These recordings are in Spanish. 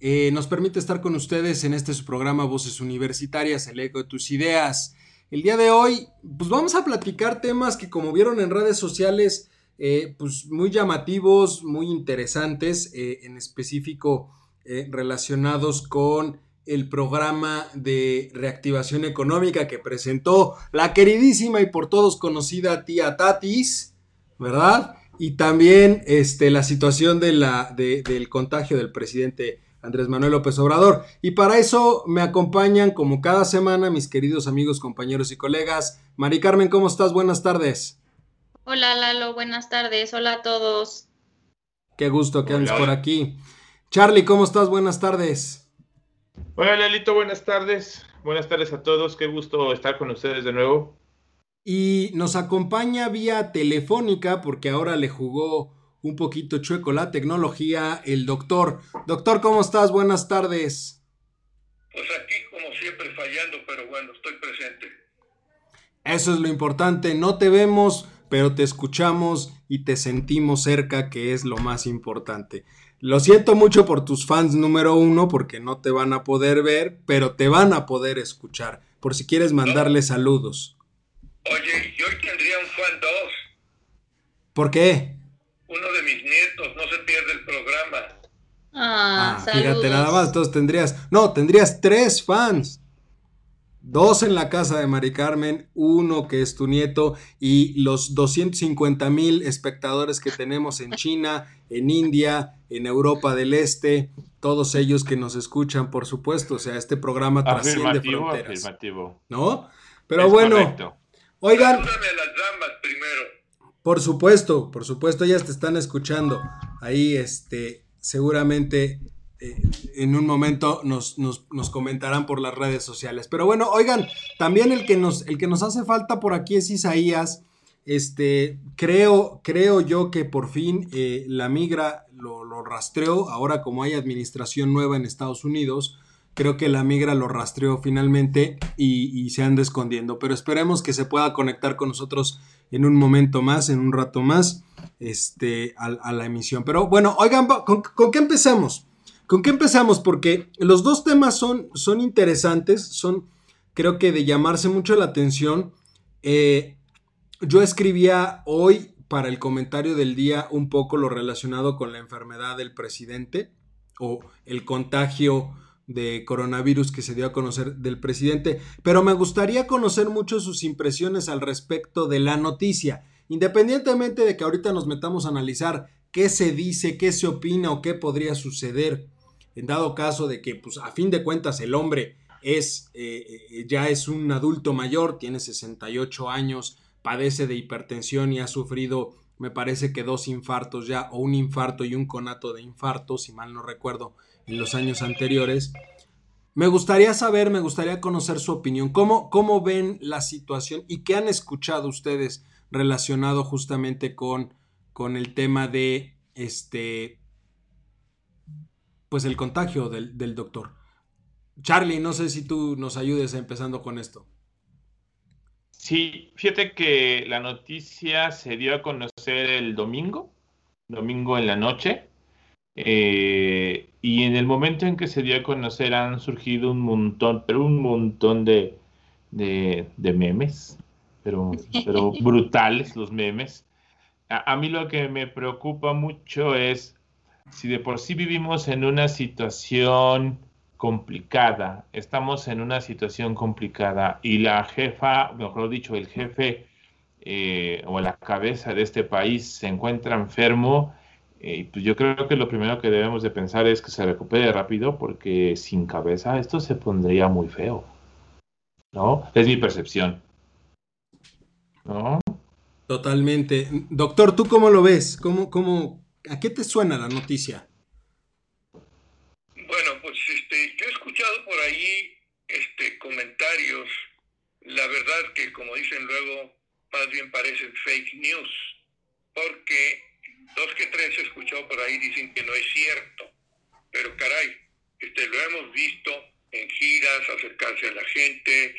eh, nos permite estar con ustedes en este su programa Voces Universitarias, el eco de tus ideas. El día de hoy, pues vamos a platicar temas que como vieron en redes sociales, eh, pues muy llamativos, muy interesantes, eh, en específico relacionados con el programa de reactivación económica que presentó la queridísima y por todos conocida tía Tatis, ¿verdad? Y también este, la situación de la, del contagio del presidente Andrés Manuel López Obrador. Y para eso me acompañan como cada semana mis queridos amigos, compañeros y colegas. Mari Carmen, ¿cómo estás? Buenas tardes. Hola Lalo, buenas tardes. Hola a todos. Qué gusto que andes por aquí. Charlie, ¿cómo estás? Buenas tardes. Hola Lalito, buenas tardes. Buenas tardes a todos. Qué gusto estar con ustedes de nuevo. Y nos acompaña vía telefónica porque ahora le jugó un poquito chueco la tecnología, el doctor. Doctor, ¿cómo estás? Buenas tardes. Pues aquí como siempre fallando, pero bueno, estoy presente. Eso es lo importante, no te vemos, pero te escuchamos y te sentimos cerca, que es lo más importante. Lo siento mucho por tus fans número uno, porque no te van a poder ver, pero te van a poder escuchar, por si quieres mandarle saludos. Oye, yo tendría un fan dos. ¿Por qué? Uno de mis nietos, no se pierde el programa. Ah, ah fíjate nada más, entonces tendrías, no, tendrías tres fans. Dos en la casa de Mari Carmen, uno que es tu nieto y los 250 mil espectadores que tenemos en China, en India, en Europa del Este, todos ellos que nos escuchan, por supuesto, o sea, este programa trasciende fronteras. Afirmativo. ¿No? Pero bueno, oigan. las damas primero. Por supuesto, por supuesto, ellas te están escuchando. Ahí, este, seguramente eh, en un momento nos, nos, nos, comentarán por las redes sociales. Pero bueno, oigan, también el que nos, el que nos hace falta por aquí es Isaías. Este, creo, creo yo que por fin eh, la migra lo, lo rastreó. Ahora, como hay administración nueva en Estados Unidos, creo que la migra lo rastreó finalmente y, se anda escondiendo. Pero esperemos que se pueda conectar con nosotros en un momento más, en un rato más, este, a, la emisión. Pero bueno, oigan, ¿con, qué empezamos? ¿Con qué empezamos? Porque los dos temas son, son interesantes, son creo que de llamarse mucho la atención. Eh, yo escribía hoy para el comentario del día un poco lo relacionado con la enfermedad del presidente o el contagio de coronavirus que se dio a conocer del presidente, pero me gustaría conocer mucho sus impresiones al respecto de la noticia, independientemente de que ahorita nos metamos a analizar qué se dice, qué se opina o qué podría suceder, en dado caso de que, pues, a fin de cuentas, el hombre es, eh, eh, ya es un adulto mayor, tiene 68 años, padece de hipertensión y ha sufrido, me parece que dos infartos ya, o un infarto y un conato de infarto, si mal no recuerdo, en los años anteriores. Me gustaría saber, me gustaría conocer su opinión. ¿Cómo, cómo ven la situación y qué han escuchado ustedes relacionado justamente con, con el tema de este, pues el contagio del, del doctor? Charlie, no sé si tú nos ayudes empezando con esto. Sí, fíjate que la noticia se dio a conocer el domingo, domingo en la noche. Eh, y en el momento en que se dio a conocer han surgido un montón, pero un montón de, de, memes, pero, pero brutales los memes. A, mí lo que me preocupa mucho es si de por sí vivimos en una situación complicada, estamos en una situación complicada y la jefa, mejor dicho, el jefe eh, o la cabeza de este país se encuentra enfermo, eh, pues yo creo que lo primero que debemos de pensar es que se recupere rápido porque sin cabeza esto se pondría muy feo. ¿No? Es mi percepción. ¿No? Totalmente. Doctor, ¿tú cómo lo ves? ¿Cómo, cómo, ¿A qué te suena la noticia? Bueno, pues este, yo he escuchado por ahí comentarios, la verdad que como dicen luego, más bien parecen fake news, porque dos que tres he escuchado por ahí dicen que no es cierto, pero caray, este, lo hemos visto en giras, acercarse a la gente,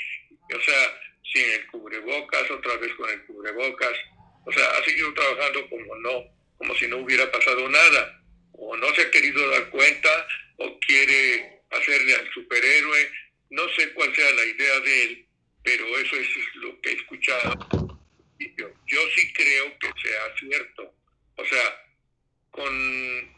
o sea, sin el cubrebocas, otra vez con el cubrebocas, o sea, ha seguido trabajando como no, como si no hubiera pasado nada, o no se ha querido dar cuenta, o quiere hacerle al superhéroe, no sé cuál sea la idea de él, pero eso es lo que he escuchado. Yo, yo sí creo que sea cierto. O sea, con,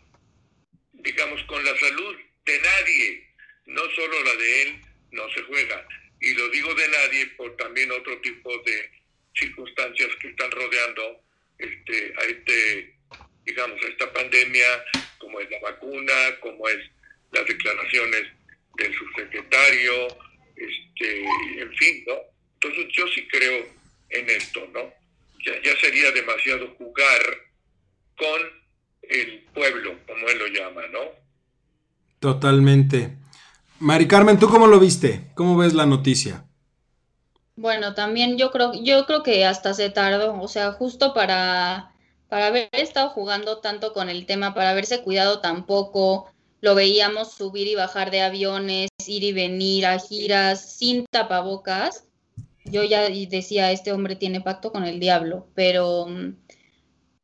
digamos, con la salud de nadie, no solo la de él, no se juega. Y lo digo de nadie por también otro tipo de circunstancias que están rodeando este, a este, digamos, esta pandemia, como es la vacuna, como es las declaraciones del subsecretario, este, en fin, ¿no? Entonces yo sí creo en esto, ¿no? Ya, ya sería demasiado jugar con el pueblo, como él lo llama, ¿no? Totalmente. Mari Carmen, ¿tú cómo lo viste? ¿Cómo ves la noticia? Bueno, también yo creo, yo creo que hasta se tardó, o sea, justo para, para haber estado jugando tanto con el tema, para haberse cuidado tampoco, lo veíamos subir y bajar de aviones, ir y venir a giras sin tapabocas. Yo ya decía, este hombre tiene pacto con el diablo, pero,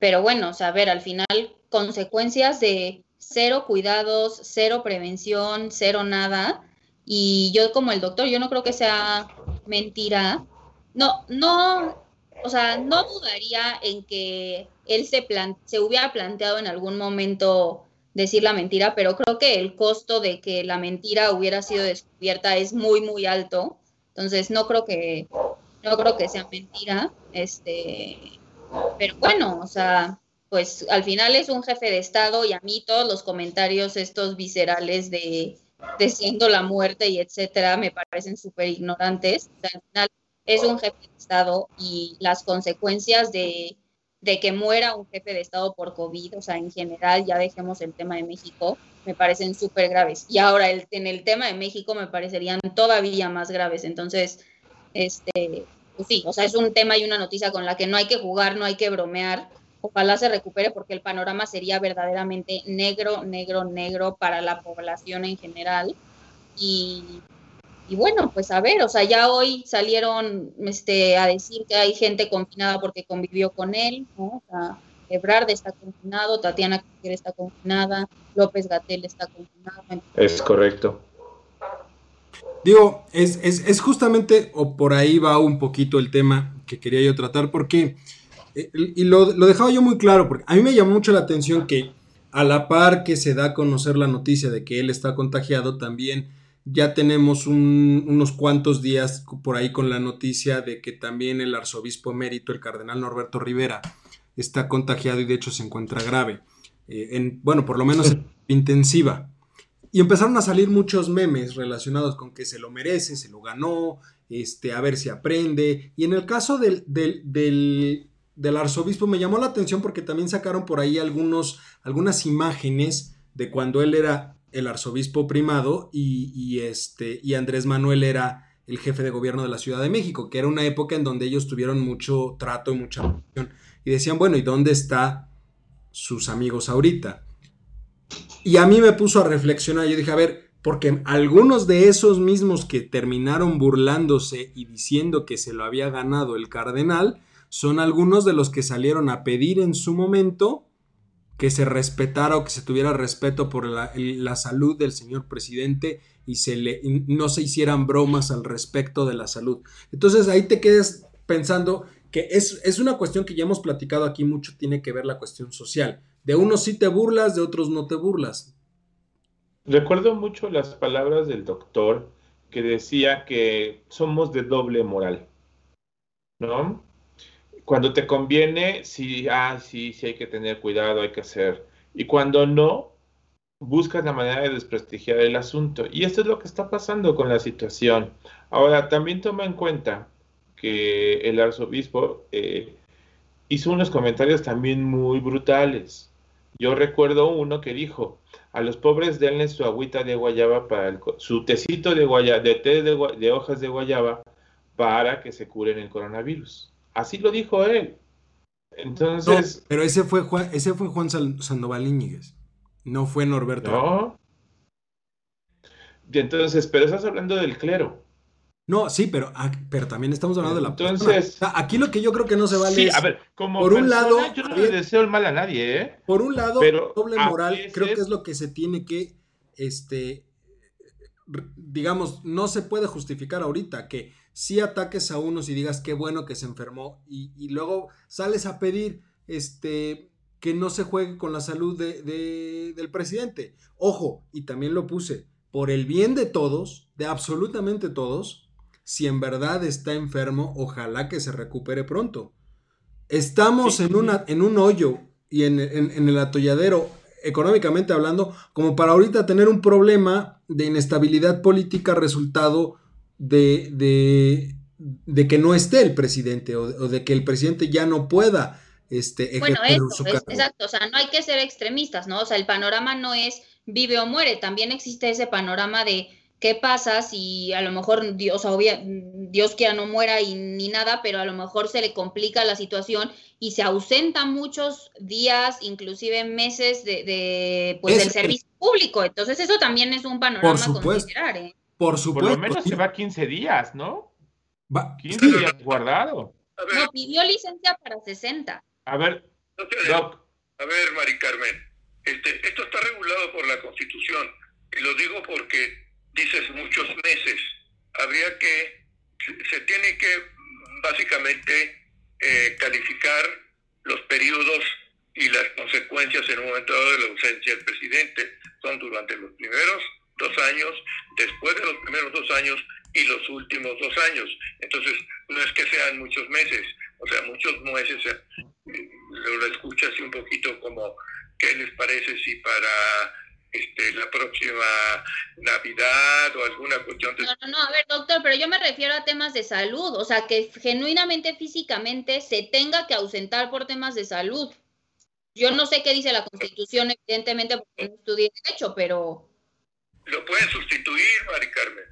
pero bueno, o a ver, al final consecuencias de cero cuidados, cero prevención, cero nada. Y yo como el doctor, yo no creo que sea mentira. No, no, o sea, no dudaría en que él se, plan se hubiera planteado en algún momento decir la mentira, pero creo que el costo de que la mentira hubiera sido descubierta es muy, muy alto. Entonces no creo que, no creo que sea mentira. Este, pero bueno, o sea, pues al final es un jefe de Estado y a mí todos los comentarios estos viscerales de deseando la muerte y etcétera me parecen súper ignorantes. Al final es un jefe de Estado y las consecuencias de de que muera un jefe de Estado por COVID, o sea, en general, ya dejemos el tema de México, me parecen súper graves. Y ahora el, en el tema de México me parecerían todavía más graves. Entonces, este, sí, o sea, es un tema y una noticia con la que no hay que jugar, no hay que bromear. Ojalá se recupere porque el panorama sería verdaderamente negro, negro, negro para la población en general. Y y bueno, pues a ver, o sea, ya hoy salieron este, a decir que hay gente confinada porque convivió con él, ¿no? O sea, Ebrard está confinado, Tatiana Krieger está confinada, López Gatel está confinado. Es correcto. Digo, es, es, es, justamente, o por ahí va un poquito el tema que quería yo tratar, porque, eh, y lo, lo dejaba yo muy claro, porque a mí me llamó mucho la atención que a la par que se da a conocer la noticia de que él está contagiado, también ya tenemos unos cuantos días por ahí con la noticia de que también el arzobispo emérito, el cardenal Norberto Rivera, está contagiado y de hecho se encuentra grave. Eh, en, bueno, por lo menos intensiva. Y empezaron a salir muchos memes relacionados con que se lo merece, se lo ganó, este, a ver si aprende. Y en el caso del, del, del, del arzobispo me llamó la atención porque también sacaron por ahí algunos, algunas imágenes de cuando él era el arzobispo primado y, este, y Andrés Manuel era el jefe de gobierno de la Ciudad de México, que era una época en donde ellos tuvieron mucho trato y mucha relación. Y decían, bueno, ¿y dónde están sus amigos ahorita? Y a mí me puso a reflexionar, yo dije, a ver, porque algunos de esos mismos que terminaron burlándose y diciendo que se lo había ganado el cardenal, son algunos de los que salieron a pedir en su momento que se respetara o que se tuviera respeto por la, salud del señor presidente y se le, no se hicieran bromas al respecto de la salud. Entonces ahí te quedas pensando que es, es, una cuestión que ya hemos platicado aquí mucho, tiene que ver la cuestión social. De unos sí te burlas, de otros no te burlas. Recuerdo mucho las palabras del doctor que decía que somos de doble moral, ¿no? Cuando te conviene, sí, ah, sí, sí hay que tener cuidado, hay que hacer. Y cuando no, buscas la manera de desprestigiar el asunto. Y esto es lo que está pasando con la situación. Ahora, también toma en cuenta que el arzobispo eh, hizo unos comentarios también muy brutales. Yo recuerdo uno que dijo, a los pobres denle su agüita de guayaba para el, su tecito de guayaba, de té de, hojas de guayaba para que se curen el coronavirus. Así lo dijo él. Entonces. pero ese fue Juan, ese fue Juan Sandoval Íñiguez. No fue Norberto. No. Entonces, pero estás hablando del clero. No, sí, pero, ah, pero también estamos hablando de la Entonces, aquí lo que yo creo que no se vale sí, a ver, como por un lado, yo no le deseo el mal a nadie, ¿eh? Por un lado, pero doble moral, creo que es lo que se tiene que, este, digamos, no se puede justificar ahorita que si ataques a unos y digas qué bueno que se enfermó y, y luego sales a pedir, este, que no se juegue con la salud de, de, del presidente. Ojo, y también lo puse, por el bien de todos, de absolutamente todos, si en verdad está enfermo, ojalá que se recupere pronto. Estamos en, una, en un hoyo y en, el atolladero, económicamente hablando, como para ahorita tener un problema de inestabilidad política resultado de, de, que no esté el presidente o, de que el presidente ya no pueda este, bueno, eso, exacto, o sea, no hay que ser extremistas, ¿no? O sea, el panorama no es vive o muere, también existe ese panorama de ¿Qué pasa si a lo mejor Dios, obvia, Dios quiera no muera y ni nada, pero a lo mejor se le complica la situación y se ausenta muchos días, inclusive meses de, pues, del servicio público? Entonces eso también es un panorama a considerar. ¿eh? Por supuesto. Por lo menos se va 15 días, ¿no? Va. 15 días guardado. No, pidió licencia para 60. A ver, Doc. A ver, Mari Carmen, este, esto está regulado por la Constitución. Y lo digo porque dices muchos meses. Habría que, se tiene que básicamente eh, calificar los periodos y las consecuencias en un momento dado de la ausencia del presidente. Son durante los primeros dos años, después de los primeros dos años y los últimos dos años. Entonces, no es que sean muchos meses, o sea, muchos meses, eh, lo escuchas un poquito como, ¿qué les parece si para este, la próxima Navidad o alguna cuestión de... No, no, no, a ver, doctor, pero yo me refiero a temas de salud, o sea, que genuinamente, físicamente, se tenga que ausentar por temas de salud. Yo no sé qué dice la Constitución, evidentemente, porque no estudié Derecho, pero... Lo pueden sustituir, Mari Carmen.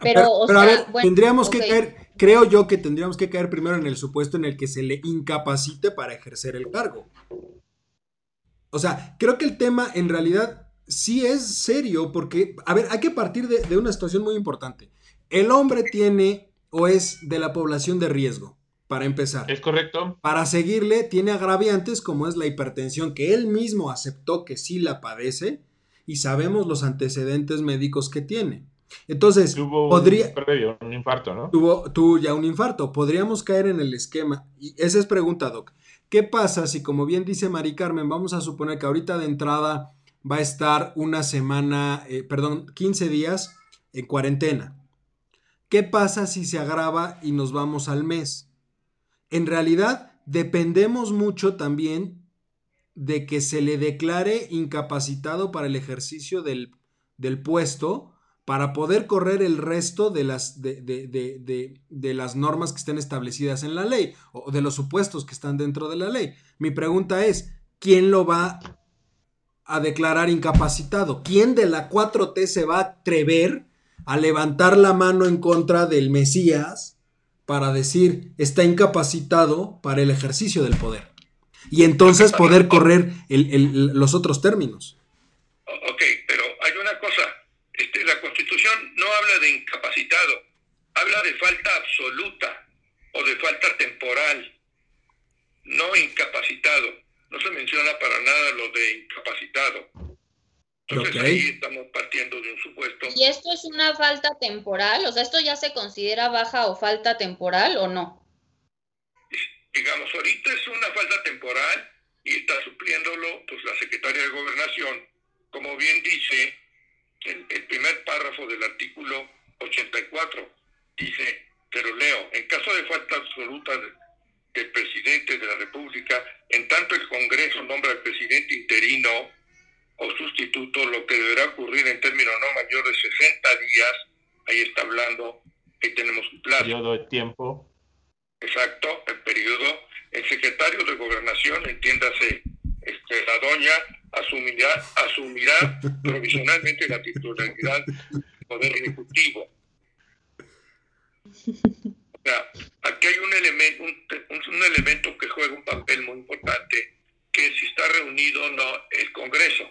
Pero, o sea, a ver, tendríamos que caer, creo yo que tendríamos que caer primero en el supuesto en el que se le incapacite para ejercer el cargo. O sea, creo que el tema en realidad sí es serio porque, a ver, hay que partir de, una situación muy importante. El hombre tiene o es de la población de riesgo, para empezar. Es correcto. Para seguirle, tiene agraviantes como es la hipertensión, que él mismo aceptó que sí la padece y sabemos los antecedentes médicos que tiene. Entonces, tuvo podría, un, un infarto, ¿no? Tuvo, tuvo ya un infarto. Podríamos caer en el esquema. Y esa es pregunta, Doc. ¿Qué pasa si, como bien dice Mari Carmen, vamos a suponer que ahorita de entrada va a estar una semana, eh, perdón, 15 días en cuarentena? ¿Qué pasa si se agrava y nos vamos al mes? En realidad, dependemos mucho también de que se le declare incapacitado para el ejercicio del, del puesto para poder correr el resto de las, de, de, las normas que estén establecidas en la ley o de los supuestos que están dentro de la ley. Mi pregunta es, ¿quién lo va a declarar incapacitado? ¿Quién de la 4T se va a atrever a levantar la mano en contra del Mesías para decir está incapacitado para el ejercicio del poder? Y entonces poder correr los otros términos. Ok, pero hay una cosa la Constitución no habla de incapacitado, habla de falta absoluta o de falta temporal, no incapacitado. No se menciona para nada lo de incapacitado. Entonces ahí estamos partiendo de un supuesto. ¿Y esto es una falta temporal? O sea, ¿esto ya se considera baja o falta temporal o no? Digamos, ahorita es una falta temporal y está supliéndolo pues la secretaria de Gobernación. Como bien dice, el, primer párrafo del artículo 84. Dice, pero leo, en caso de falta absoluta del presidente de la República, en tanto el Congreso nombra al presidente interino o sustituto, lo que deberá ocurrir en términos no mayor de 60 días, ahí está hablando, que tenemos un plazo. Periodo de tiempo. Exacto, el periodo. El secretario de Gobernación, entiéndase este, la doña asumirá, asumirá provisionalmente la titularidad del Poder Ejecutivo. O sea, aquí hay un elemento, un, elemento que juega un papel muy importante, que si está reunido no el Congreso.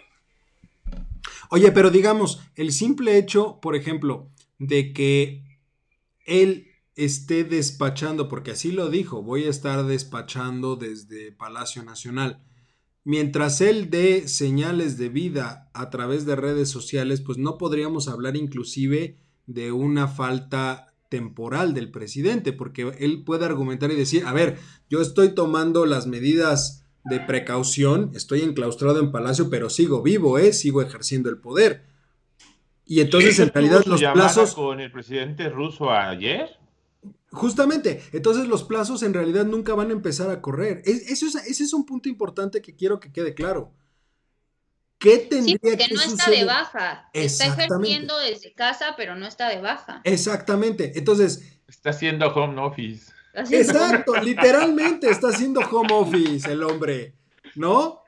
Oye, pero digamos, el simple hecho, por ejemplo, de que él esté despachando, porque así lo dijo, voy a estar despachando desde Palacio Nacional. Mientras él dé señales de vida a través de redes sociales, pues no podríamos hablar inclusive de una falta temporal del presidente, porque él puede argumentar y decir, a ver, yo estoy tomando las medidas de precaución, estoy enclaustrado en Palacio, pero sigo vivo, ¿eh? sigo ejerciendo el poder. Y entonces en realidad los plazos... con el presidente ruso ayer? Justamente, entonces los plazos en realidad nunca van a empezar a correr. eso es, ese es un punto importante que quiero que quede claro. ¿Qué tendría sí, porque no está de baja. Está ejerciendo desde casa, pero no está de baja. Exactamente. Entonces. Está haciendo home office. Exacto, literalmente está haciendo home office el hombre, ¿no?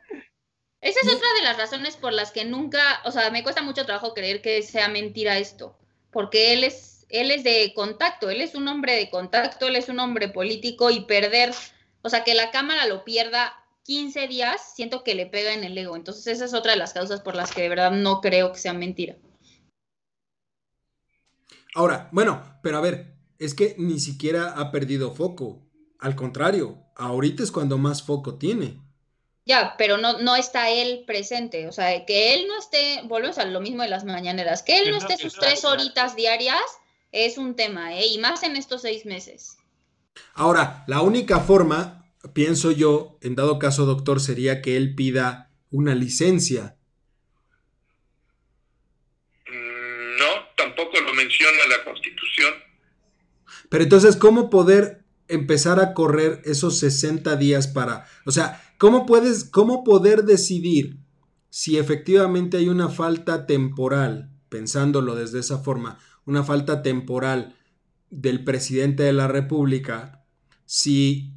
Esa es otra de las razones por las que nunca, o sea, me cuesta mucho trabajo creer que sea mentira esto, porque él es, él es de contacto, él es un hombre de contacto, él es un hombre político y perder, o sea, que la cámara lo pierda 15 días, siento que le pega en el ego. Entonces esa es otra de las causas por las que de verdad no creo que sea mentira. Ahora, bueno, pero a ver, es que ni siquiera ha perdido foco. Al contrario, ahorita es cuando más foco tiene. Ya, pero no, no está él presente. O sea, que él no esté, volvemos a lo mismo de las mañaneras, que él no esté sus tres horitas diarias es un tema, ¿eh? Y más en estos seis meses. Ahora, la única forma pienso yo, en dado caso, doctor, sería que él pida una licencia. Mm, no, tampoco lo menciona la Constitución. Pero entonces, ¿cómo poder empezar a correr esos 60 días para, o sea, ¿cómo puedes, cómo poder decidir si efectivamente hay una falta temporal, pensándolo desde esa forma, una falta temporal del presidente de la República, si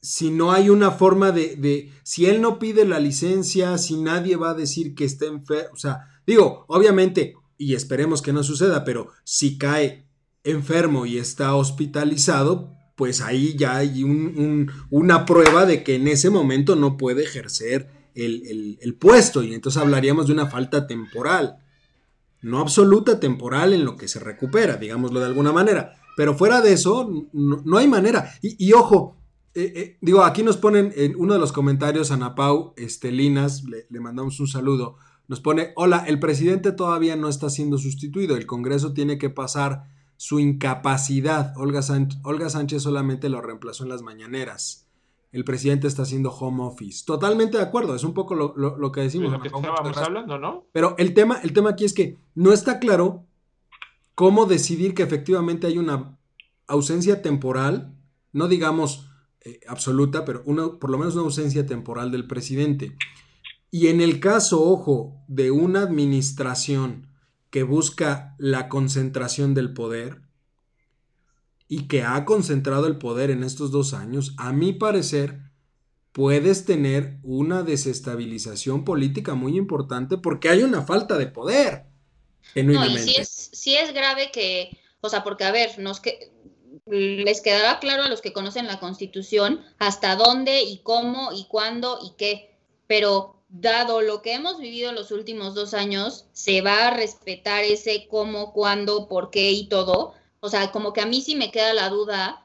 si no hay una forma de, si él no pide la licencia, si nadie va a decir que está enfermo, o sea, digo, obviamente, y esperemos que no suceda, pero si cae enfermo y está hospitalizado, pues ahí ya hay un, una prueba de que en ese momento no puede ejercer el, el, puesto y entonces hablaríamos de una falta temporal, no absoluta temporal en lo que se recupera, digámoslo de alguna manera, pero fuera de eso no, hay manera. Y, ojo, eh, eh, digo, aquí nos ponen en uno de los comentarios, Ana Pau Estelinas, le, le, mandamos un saludo, nos pone, hola, el presidente todavía no está siendo sustituido, el Congreso tiene que pasar su incapacidad. Olga, Olga Sánchez solamente lo reemplazó en las mañaneras. El presidente está haciendo home office. Totalmente de acuerdo, es un poco lo, lo, que decimos. Lo que estábamos hablando, ¿no? Pero el tema, el tema aquí es que no está claro cómo decidir que efectivamente hay una ausencia temporal, no digamos eh, absoluta, pero una, por lo menos una ausencia temporal del presidente. Y en el caso, ojo, de una administración que busca la concentración del poder y que ha concentrado el poder en estos dos años, a mi parecer, puedes tener una desestabilización política muy importante porque hay una falta de poder. No, y sí es, sí es grave que, o sea, porque a ver, nos que, les quedará claro a los que conocen la Constitución hasta dónde y cómo y cuándo y qué, pero dado lo que hemos vivido en los últimos dos años, se va a respetar ese cómo, cuándo, por qué y todo. O sea, como que a mí sí me queda la duda.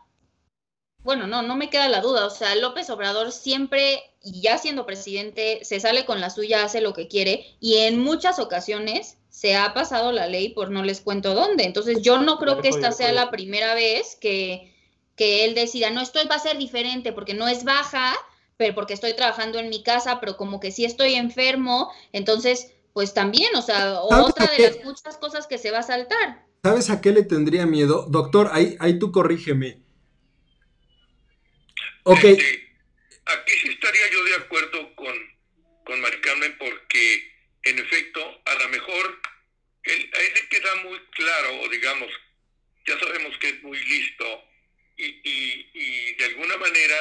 Bueno, no, no me queda la duda. O sea, López Obrador siempre, y ya siendo presidente, se sale con la suya, hace lo que quiere, y en muchas ocasiones se ha pasado la ley por no les cuento dónde. Entonces yo no creo que esta sea la primera vez que, que él decida, no, esto va a ser diferente porque no es baja, pero porque estoy trabajando en mi casa, pero como que sí estoy enfermo, entonces, pues también, o sea, otra de las muchas cosas que se va a saltar. ¿Sabes a qué le tendría miedo? Doctor, ahí, ahí tú corrígeme. Ok. Este, aquí sí estaría yo de acuerdo con, con Mari porque en efecto, a lo mejor él, a él le queda muy claro, digamos, ya sabemos que es muy listo y, y, y de alguna manera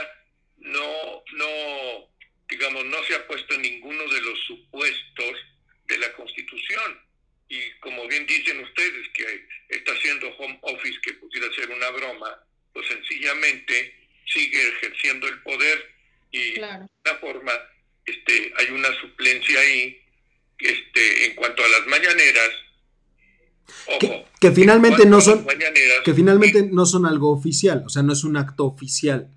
no, no digamos, no se ha puesto ninguno de los supuestos de la Constitución. Y como bien dicen ustedes, que está haciendo home office, que pudiera ser una broma, pues sencillamente sigue ejerciendo el poder y de una forma este, hay una suplencia ahí este, en cuanto a las mañaneras. que, finalmente no son que finalmente no son algo oficial, o sea, no es un acto oficial.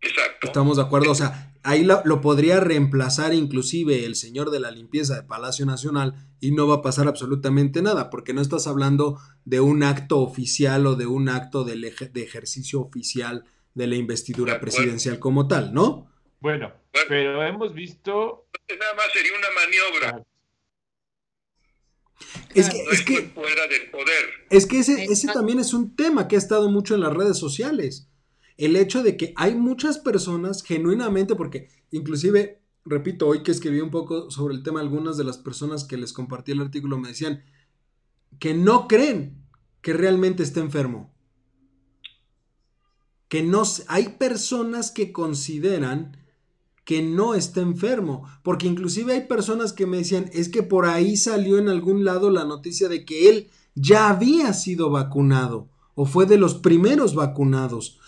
Exacto. Estamos de acuerdo, o sea, ahí lo, podría reemplazar inclusive el señor de la limpieza de Palacio Nacional y no va a pasar absolutamente nada, porque no estás hablando de un acto oficial o de un acto de, de ejercicio oficial de la investidura presidencial como tal, ¿no? Bueno, pero hemos visto... Nada más sería una maniobra. Es que, es que, fuera del poder. Es que ese, ese también es un tema que ha estado mucho en las redes sociales. El hecho de que hay muchas personas genuinamente, porque inclusive, repito, hoy que escribí un poco sobre el tema, algunas de las personas que les compartí el artículo me decían que no creen que realmente esté enfermo. Que no hay personas que consideran que no está enfermo, porque inclusive hay personas que me decían, es que por ahí salió en algún lado la noticia de que él ya había sido vacunado o fue de los primeros vacunados,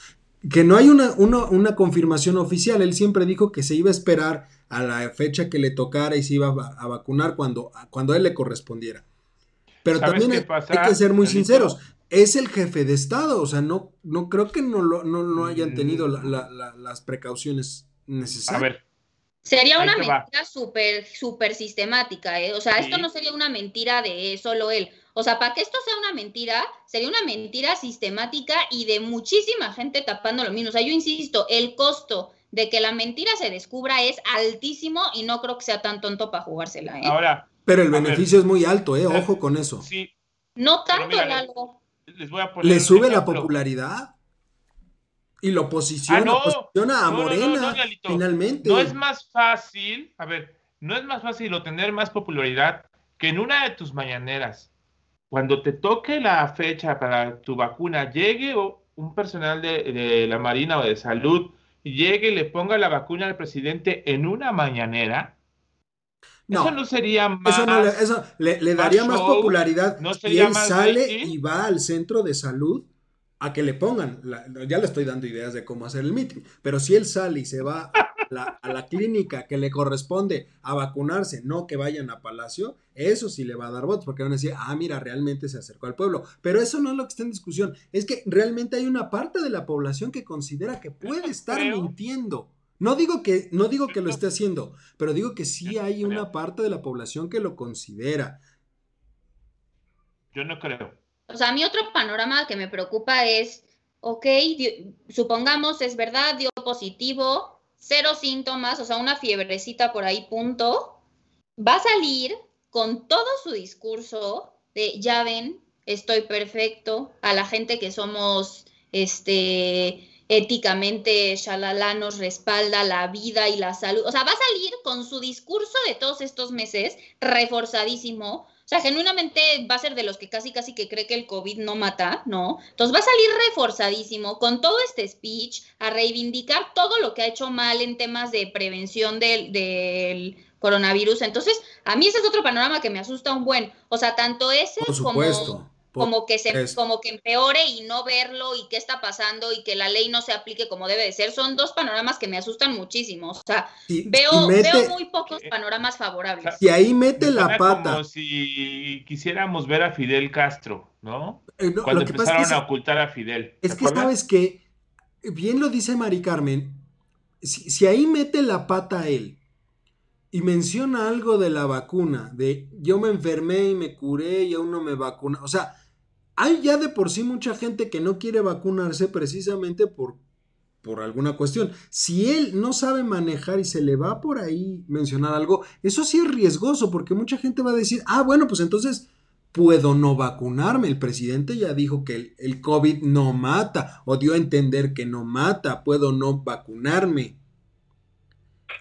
que no hay una, una, confirmación oficial, él siempre dijo que se iba a esperar a la fecha que le tocara y se iba a, vacunar cuando, cuando a él le correspondiera. Pero también hay, que ser muy sinceros, es el jefe de Estado, o sea, no, no creo que no, lo, no, hayan tenido las precauciones a ver. Sería una mentira súper, súper sistemática, ¿eh? O sea, esto no sería una mentira de solo él. O sea, para que esto sea una mentira, sería una mentira sistemática y de muchísima gente tapando lo mismo. O sea, yo insisto, el costo de que la mentira se descubra es altísimo y no creo que sea tan tonto para jugársela, ¿eh? Ahora. Pero el beneficio es muy alto, ¿eh? Ojo con eso. Sí. No tanto, algo. Les voy a poner ¿Le sube la popularidad? y lo posiciona, ah, posiciona a Morena, finalmente. No es más fácil, a ver, no es más fácil obtener más popularidad que en una de tus mañaneras, cuando te toque la fecha para tu vacuna, llegue un personal de, la Marina o de salud y llegue y le ponga la vacuna al presidente en una mañanera. eso no sería más. Eso, le, daría más popularidad no y él sale y va al centro de salud a que le pongan, ya le estoy dando ideas de cómo hacer el meeting, pero si él sale y se va a la, clínica que le corresponde a vacunarse, no que vayan a Palacio, eso sí le va a dar votos, porque van a decir, ah, mira, realmente se acercó al pueblo. Pero eso no es lo que está en discusión, es que realmente hay una parte de la población que considera que puede estar mintiendo. No digo que, no digo que lo esté haciendo, pero digo que sí hay una parte de la población que lo considera. Yo no creo. O sea, a mí otro panorama que me preocupa es, ok, supongamos es verdad, dio positivo, cero síntomas, o sea, una fiebrecita por ahí, punto. Va a salir con todo su discurso de, ya ven, estoy perfecto, a la gente que somos, este, éticamente, shalala, nos respalda la vida y la salud. O sea, va a salir con su discurso de todos estos meses reforzadísimo sea, genuinamente va a ser de los que casi casi que cree que el COVID no mata, ¿no? Entonces va a salir reforzadísimo con todo este speech a reivindicar todo lo que ha hecho mal en temas de prevención del, del coronavirus. Entonces, a mí ese es otro panorama que me asusta un buen. O sea, tanto ese como como que se como que empeore y no verlo y qué está pasando y que la ley no se aplique como debe de ser son dos panoramas que me asustan muchísimo. O sea veo, veo muy pocos panoramas favorables. y ahí mete la pata como si quisiéramos ver a Fidel Castro no, eh, cuando empezaron a ocultar a Fidel es que sabes que bien lo dice Mari Carmen si, si ahí mete la pata él y menciona algo de la vacuna, de yo me enfermé y me curé y aún no me vacuna. O sea, hay ya de por sí mucha gente que no quiere vacunarse precisamente por, por alguna cuestión. Si él no sabe manejar y se le va por ahí mencionar algo, eso sí es riesgoso porque mucha gente va a decir, ah, bueno, pues entonces puedo no vacunarme. El presidente ya dijo que el, el COVID no mata o dio a entender que no mata, puedo no vacunarme.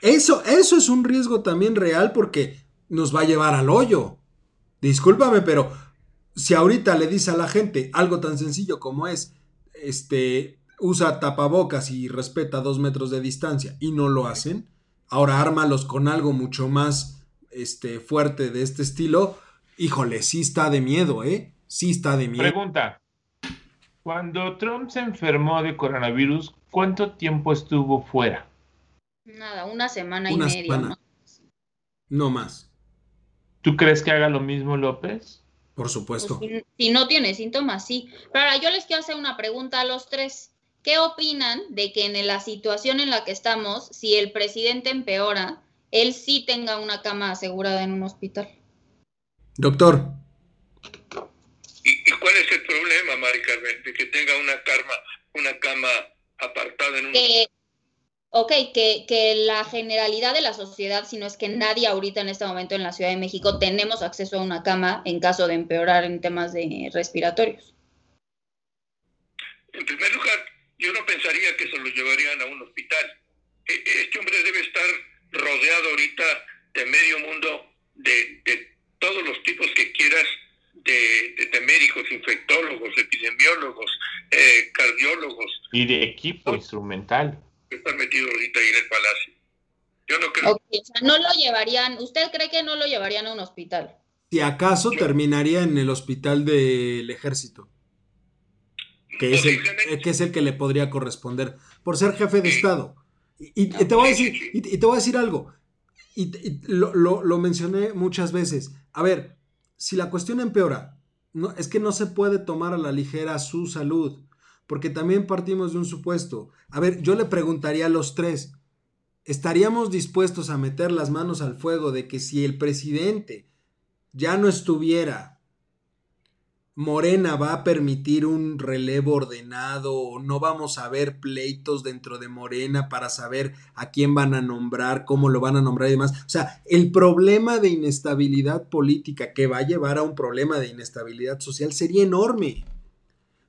Eso, eso es un riesgo también real porque nos va a llevar al hoyo. Discúlpame, pero si ahorita le dice a la gente algo tan sencillo como es, este, usa tapabocas y respeta dos metros de distancia y no lo hacen, ahora ármalos con algo mucho más este, fuerte de este estilo, híjole, sí está de miedo, ¿eh? Sí está de miedo. Pregunta. Cuando Trump se enfermó de coronavirus, ¿cuánto tiempo estuvo fuera? Nada, una semana y media. ¿no? no más. ¿Tú crees que haga lo mismo López? Por supuesto. Pues, si, no tiene síntomas, sí. Pero ahora yo les quiero hacer una pregunta a los tres. ¿Qué opinan de que en la situación en la que estamos, si el presidente empeora, él sí tenga una cama asegurada en un hospital? Doctor. ¿Y, cuál es el problema, Mari Carmen, de que tenga una cama, una cama apartada en un hospital? Ok, que, que, la generalidad de la sociedad, si no es que nadie ahorita en este momento en la Ciudad de México tenemos acceso a una cama en caso de empeorar en temas de respiratorios. En primer lugar, yo no pensaría que se lo llevarían a un hospital. E, este hombre debe estar rodeado ahorita de medio mundo, de, de todos los tipos que quieras, de, de, médicos, infectólogos, epidemiólogos, eh, cardiólogos. Y de equipo instrumental están metidos ahorita ahí en el palacio. Yo no creo. o sea, no lo llevarían, ¿usted cree que no lo llevarían a un hospital? Si acaso terminaría en el hospital del ejército. Que es, el, que es el que le podría corresponder por ser jefe de Estado. Y, te voy a decir, y, te voy a decir algo. Y, lo, lo, lo, mencioné muchas veces. A ver, si la cuestión empeora, no, es que no se puede tomar a la ligera su salud porque también partimos de un supuesto. A ver, yo le preguntaría a los tres, ¿estaríamos dispuestos a meter las manos al fuego de que si el presidente ya no estuviera, Morena va a permitir un relevo ordenado o no vamos a ver pleitos dentro de Morena para saber a quién van a nombrar, cómo lo van a nombrar y demás. O sea, el problema de inestabilidad política que va a llevar a un problema de inestabilidad social sería enorme.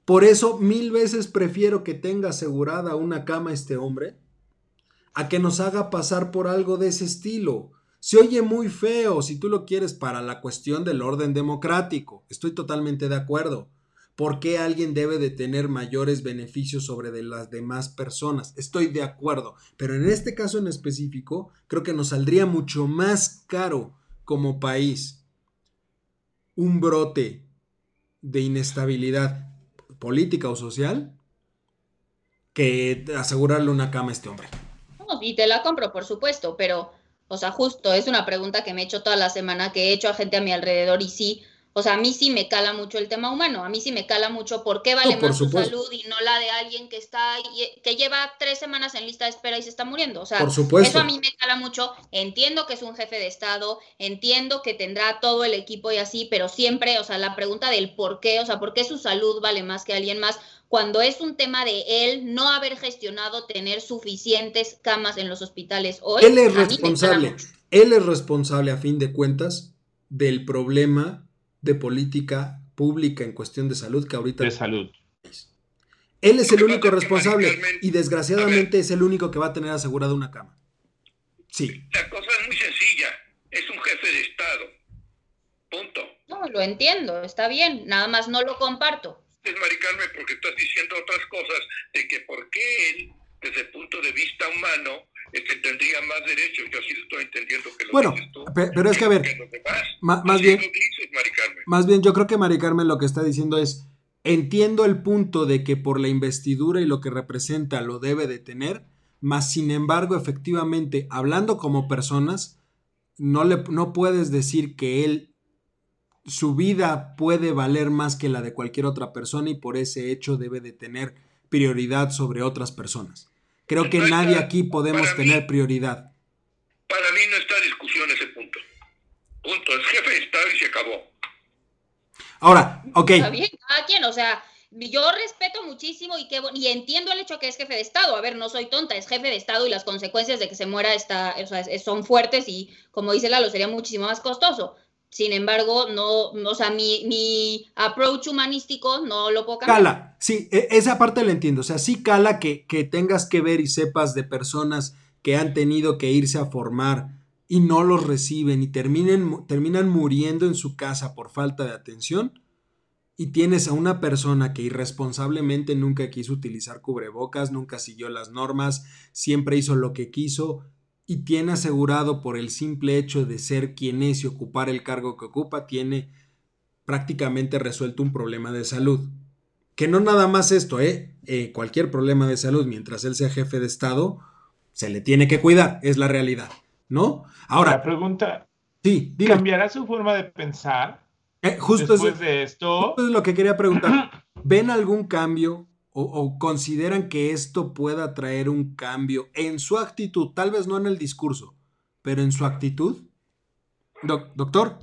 Por eso mil veces prefiero que tenga asegurada una cama este hombre a que nos haga pasar por algo de ese estilo. Se oye muy feo si tú lo quieres para la cuestión del orden democrático. Estoy totalmente de acuerdo. ¿Por qué alguien debe de tener mayores beneficios sobre de las demás personas? Estoy de acuerdo. Pero en este caso en específico, creo que nos saldría mucho más caro como país un brote de inestabilidad política o social que asegurarle una cama a este hombre. y te la compro, por supuesto, pero, o sea, justo es una pregunta que me he hecho toda la semana, que he hecho a gente a mi alrededor y sí, o sea, a mí sí me cala mucho el tema humano, a mí sí me cala mucho por qué vale más su salud y no la de alguien que está, que lleva tres semanas en lista de espera y se está muriendo. O sea, eso a mí me cala mucho. Entiendo que es un jefe de Estado, entiendo que tendrá todo el equipo y así, pero siempre, o sea, la pregunta del por qué, o sea, por qué su salud vale más que alguien más, cuando es un tema de él no haber gestionado tener suficientes camas en los hospitales hoy. Él es responsable, él es responsable a fin de cuentas del problema de política pública en cuestión de salud que ahorita... De salud. Él es el único responsable y desgraciadamente es el único que va a tener asegurada una cama. Sí. La cosa es muy sencilla. Es un jefe de Estado. Punto. No, lo entiendo. Está bien. Nada más no lo comparto. Es maricarme porque estás diciendo otras cosas de que por qué él, desde el punto de vista humano, que tendría más derechos. Yo sí estoy entendiendo que lo bueno, pero es que a ver, más, bien, más bien yo creo que Mari Carmen lo que está diciendo es, entiendo el punto de que por la investidura y lo que representa lo debe de tener, más sin embargo, efectivamente, hablando como personas, no, le, no puedes decir que él su vida puede valer más que la de cualquier otra persona y por ese hecho debe de tener prioridad sobre otras personas. Creo que nadie aquí podemos tener prioridad. Para mí no está discusión ese punto. Punto. Es jefe de Estado y se acabó. Ahora, ok. Está bien, cada quien, o sea, yo respeto muchísimo y, que, y entiendo el hecho que es jefe de Estado. A ver, no soy tonta, es jefe de Estado y las consecuencias de que se muera está, o sea, son fuertes y, como dice Lalo, sería muchísimo más costoso. Sin embargo, no, o sea, mi, mi approach humanístico no lo puedo cambiar. Cala, sí, e, esa parte la entiendo. O sea, sí cala que, que tengas que ver y sepas de personas que han tenido que irse a formar y no los reciben y terminen, terminan muriendo en su casa por falta de atención. Y tienes a una persona que irresponsablemente nunca quiso utilizar cubrebocas, nunca siguió las normas, siempre hizo lo que quiso, y tiene asegurado por el simple hecho de ser quien es y ocupar el cargo que ocupa, tiene prácticamente resuelto un problema de salud. Que no nada más esto, ¿eh? ¿eh? cualquier problema de salud, mientras él sea jefe de Estado, se le tiene que cuidar, es la realidad, ¿no? Ahora. La pregunta. Sí, ¿Cambiará su forma de pensar? Eh, justo después de esto. es lo que quería preguntar. ¿Ven algún cambio o, consideran que esto pueda traer un cambio en su actitud? Tal vez no en el discurso, pero en su actitud. doctor.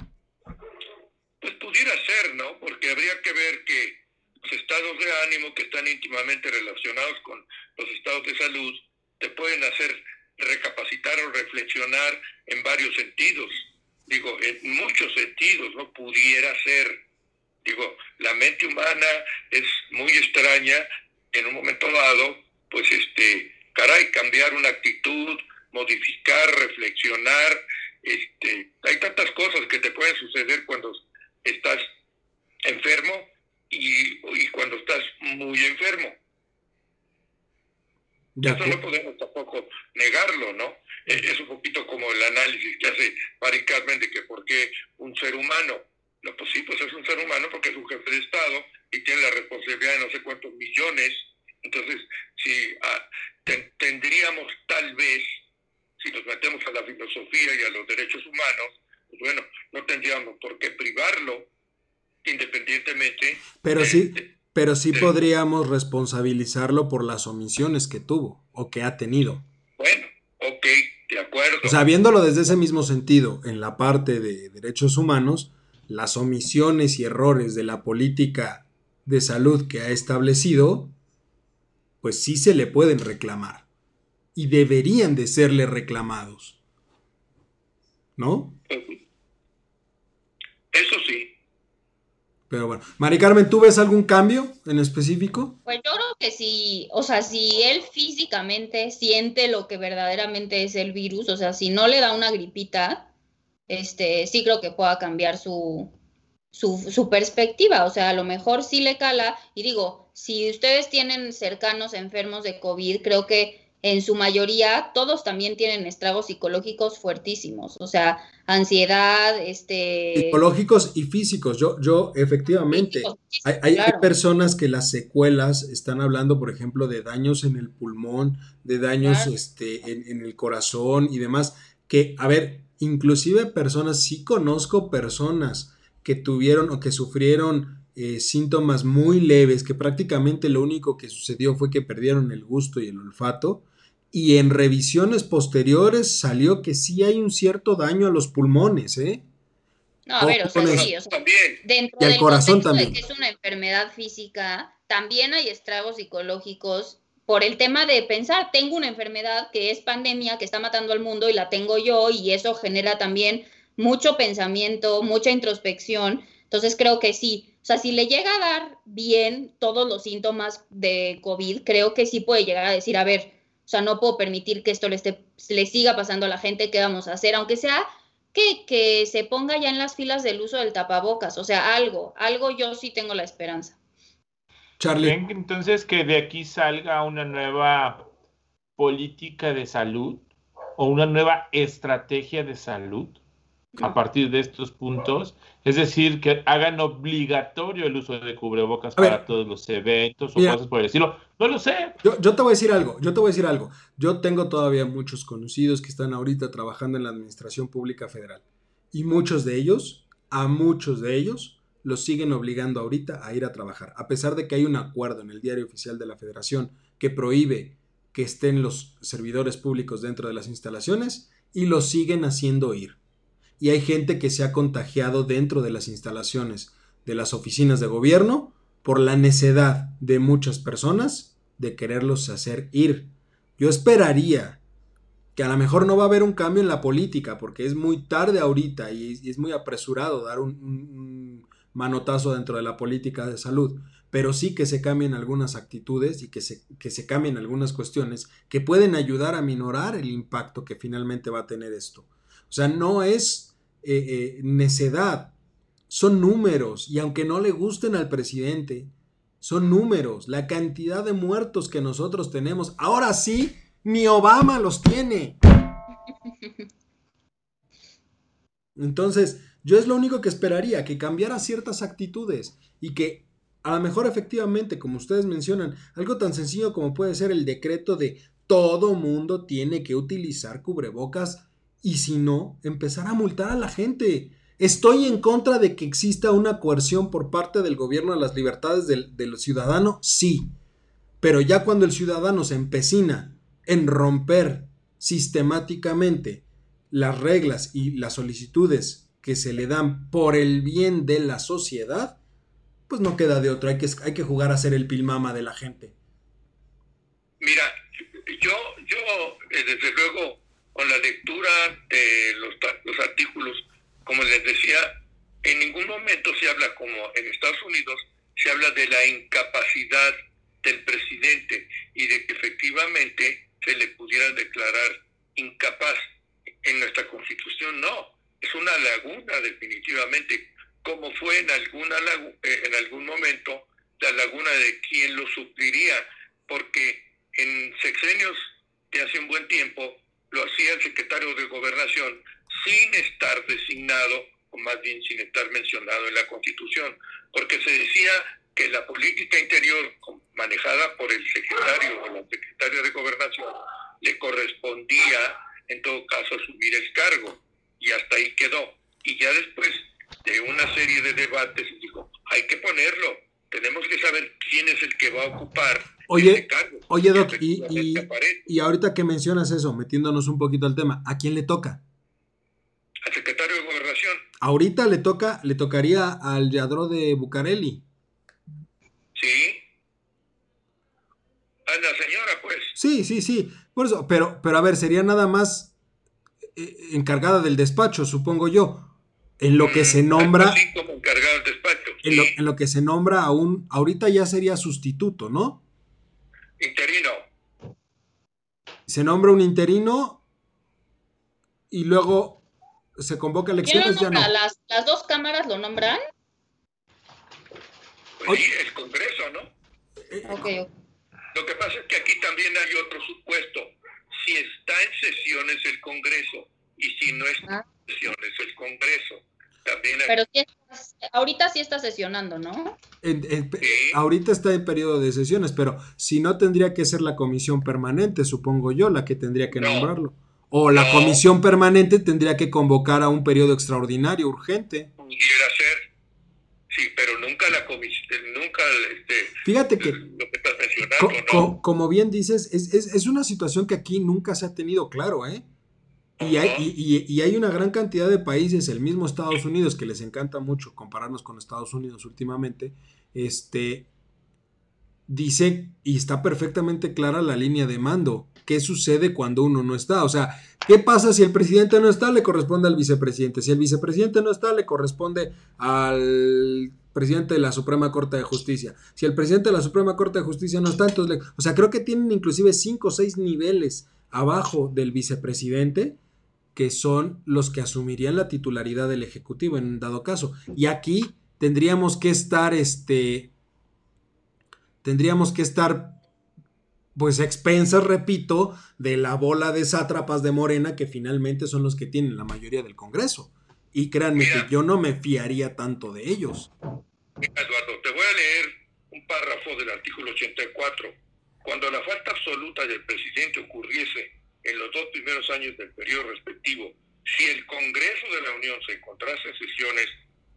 Pues pudiera ser, ¿no? Porque habría que ver que los estados de ánimo que están íntimamente relacionados con los estados de salud te pueden hacer recapacitar o reflexionar en varios sentidos. Digo, en muchos sentidos, ¿no? Pudiera ser. Digo, la mente humana es muy extraña. En un momento dado, pues este, caray, cambiar una actitud, modificar, reflexionar, este, hay tantas cosas que te pueden suceder cuando estás enfermo y, y cuando estás muy enfermo. Eso no podemos tampoco negarlo, ¿no? E, es un poquito como el análisis que hace Barry Carmen de que por qué un ser humano. No, pues sí, pues es un ser humano porque es un jefe de Estado y tiene la responsabilidad de no sé cuántos millones. Entonces, si ah, tendríamos tal vez, si nos metemos a la filosofía y a los derechos humanos, pues bueno, no tendríamos por qué privarlo independientemente. Pero sí, pero sí podríamos responsabilizarlo por las omisiones que tuvo o que ha tenido. Bueno, ok, de acuerdo. O sea, viéndolo desde ese mismo sentido, en la parte de derechos humanos, las omisiones y errores de la política de salud que ha establecido, pues sí se le pueden reclamar. Y deberían de serle reclamados. ¿No? Eso sí. Pero bueno, Mari Carmen, ¿tú ves algún cambio en específico? Pues yo creo que sí, o sea, si él físicamente siente lo que verdaderamente es el virus, o sea, si no le da una gripita, este, sí creo que pueda cambiar su, su, su perspectiva, o sea, a lo mejor sí le cala, y digo, si ustedes tienen cercanos enfermos de COVID, creo que en su mayoría, todos también tienen estragos psicológicos fuertísimos, o sea, ansiedad, este... Psicológicos y físicos, yo, yo efectivamente, hay, personas que las secuelas están hablando, por ejemplo, de daños en el pulmón, de daños este, en, el corazón y demás, que, a ver, inclusive personas, sí conozco personas que tuvieron o que sufrieron eh, síntomas muy leves, que prácticamente lo único que sucedió fue que perdieron el gusto y el olfato, y en revisiones posteriores salió que sí hay un cierto daño a los pulmones, ¿eh? No, a ver, o sea, sí, o sea, dentro y del corazón también. de que es una enfermedad física, también hay estragos psicológicos por el tema de pensar, tengo una enfermedad que es pandemia, que está matando al mundo y la tengo yo y eso genera también mucho pensamiento, mucha introspección. Entonces creo que sí, o sea, si le llega a dar bien todos los síntomas de COVID, creo que sí puede llegar a decir, a ver, o sea, no puedo permitir que esto le, esté, le siga pasando a la gente. ¿Qué vamos a hacer? Aunque sea que, que se ponga ya en las filas del uso del tapabocas. O sea, algo, algo yo sí tengo la esperanza. Charlie. entonces que de aquí salga una nueva política de salud o una nueva estrategia de salud a partir de estos puntos, es decir, que hagan obligatorio el uso de cubrebocas para todos los eventos o cosas por el estilo. No lo sé. Yo, yo, te voy a decir algo, yo te voy a decir algo. Yo tengo todavía muchos conocidos que están ahorita trabajando en la Administración Pública Federal y muchos de ellos, a muchos de ellos, los siguen obligando ahorita a ir a trabajar, a pesar de que hay un acuerdo en el diario oficial de la Federación que prohíbe que estén los servidores públicos dentro de las instalaciones y los siguen haciendo ir y hay gente que se ha contagiado dentro de las instalaciones de las oficinas de gobierno por la necedad de muchas personas de quererlos hacer ir. Yo esperaría que a lo mejor no va a haber un cambio en la política porque es muy tarde ahorita y, es muy apresurado dar un, manotazo dentro de la política de salud, pero sí que se cambien algunas actitudes y que se, que se cambien algunas cuestiones que pueden ayudar a minorar el impacto que finalmente va a tener esto. O sea, no es eh, eh, necedad, son números, y aunque no le gusten al presidente, son números, la cantidad de muertos que nosotros tenemos. Ahora sí, ni Obama los tiene. Entonces, yo es lo único que esperaría, que cambiara ciertas actitudes y que a lo mejor efectivamente, como ustedes mencionan, algo tan sencillo como puede ser el decreto de todo mundo tiene que utilizar cubrebocas y si no, empezar a multar a la gente. Estoy en contra de que exista una coerción por parte del gobierno a las libertades del, del ciudadano, sí. Pero ya cuando el ciudadano se empecina en romper sistemáticamente las reglas y las solicitudes que se le dan por el bien de la sociedad, pues no queda de otro, hay que, hay que jugar a ser el pilmama de la gente. Mira, yo, yo eh, desde luego, con la lectura de los, los artículos, como les decía, en ningún momento se habla como en Estados Unidos, se habla de la incapacidad del presidente y de que efectivamente se le pudiera declarar incapaz. En nuestra constitución no, es una laguna definitivamente, como fue en, alguna eh, en algún momento la laguna de quien lo supliría, porque en sexenios de hace un buen tiempo lo hacía el secretario de gobernación sin estar designado, o más bien sin estar mencionado en la constitución, porque se decía que la política interior manejada por el secretario o la secretaria de gobernación le correspondía en todo caso asumir el cargo y hasta ahí quedó. Y ya después de una serie de debates dijo, hay que ponerlo, tenemos que saber quién es el que va a ocupar oye, este cargo. Oye, Doc, y, y, ahorita que mencionas eso, metiéndonos un poquito al tema, ¿a quién le toca? Al secretario de Gobernación. Ahorita le toca, le tocaría al Yadro de Bucareli. Sí. A la señora, pues. Sí, sí, sí. Por eso, pero, pero a ver, sería nada más encargada del despacho, supongo yo. En lo que se mm, nombra. como encargada del despacho. En, lo, que se nombra aún. Ahorita ya sería sustituto, ¿no? Interino. Se nombra un interino y luego se convoca elecciones. ya no. ¿Las, ¿Las dos cámaras lo nombran? Pues sí, el Congreso, ¿no? Ok, Lo que pasa es que aquí también hay otro supuesto. Si está en sesiones el Congreso y si no está en sesiones el Congreso, también hay... Pero si ahorita sí está sesionando, ¿no? Ahorita está en periodo de sesiones, pero si no tendría que ser la comisión permanente, supongo yo, la que tendría que nombrarlo. O la comisión permanente tendría que convocar a un periodo extraordinario, urgente. Pudiera ser, Sí, pero nunca la comisión, nunca este, Fíjate que, como bien dices, es, es, es, una situación que aquí nunca se ha tenido claro, ¿eh? Y hay, y, y hay, una gran cantidad de países, el mismo Estados Unidos, que les encanta mucho compararnos con Estados Unidos últimamente, este, dice y está perfectamente clara la línea de mando. ¿Qué sucede cuando uno no está? O sea, ¿qué pasa si el presidente no está? Le corresponde al vicepresidente. Si el vicepresidente no está, le corresponde al presidente de la Suprema Corte de Justicia. Si el presidente de la Suprema Corte de Justicia no está, entonces, o sea, creo que tienen inclusive cinco o seis niveles abajo del vicepresidente que son los que asumirían la titularidad del Ejecutivo en dado caso. Y aquí tendríamos que estar, este, tendríamos que estar pues expensas, repito, de la bola de sátrapas de Morena que finalmente son los que tienen la mayoría del Congreso. Y créanme que yo no me fiaría tanto de ellos. Eduardo, te voy a leer un párrafo del artículo 84. Cuando la falta absoluta del presidente ocurriese en los dos primeros años del periodo respectivo, si el Congreso de la Unión se encontrase en sesiones,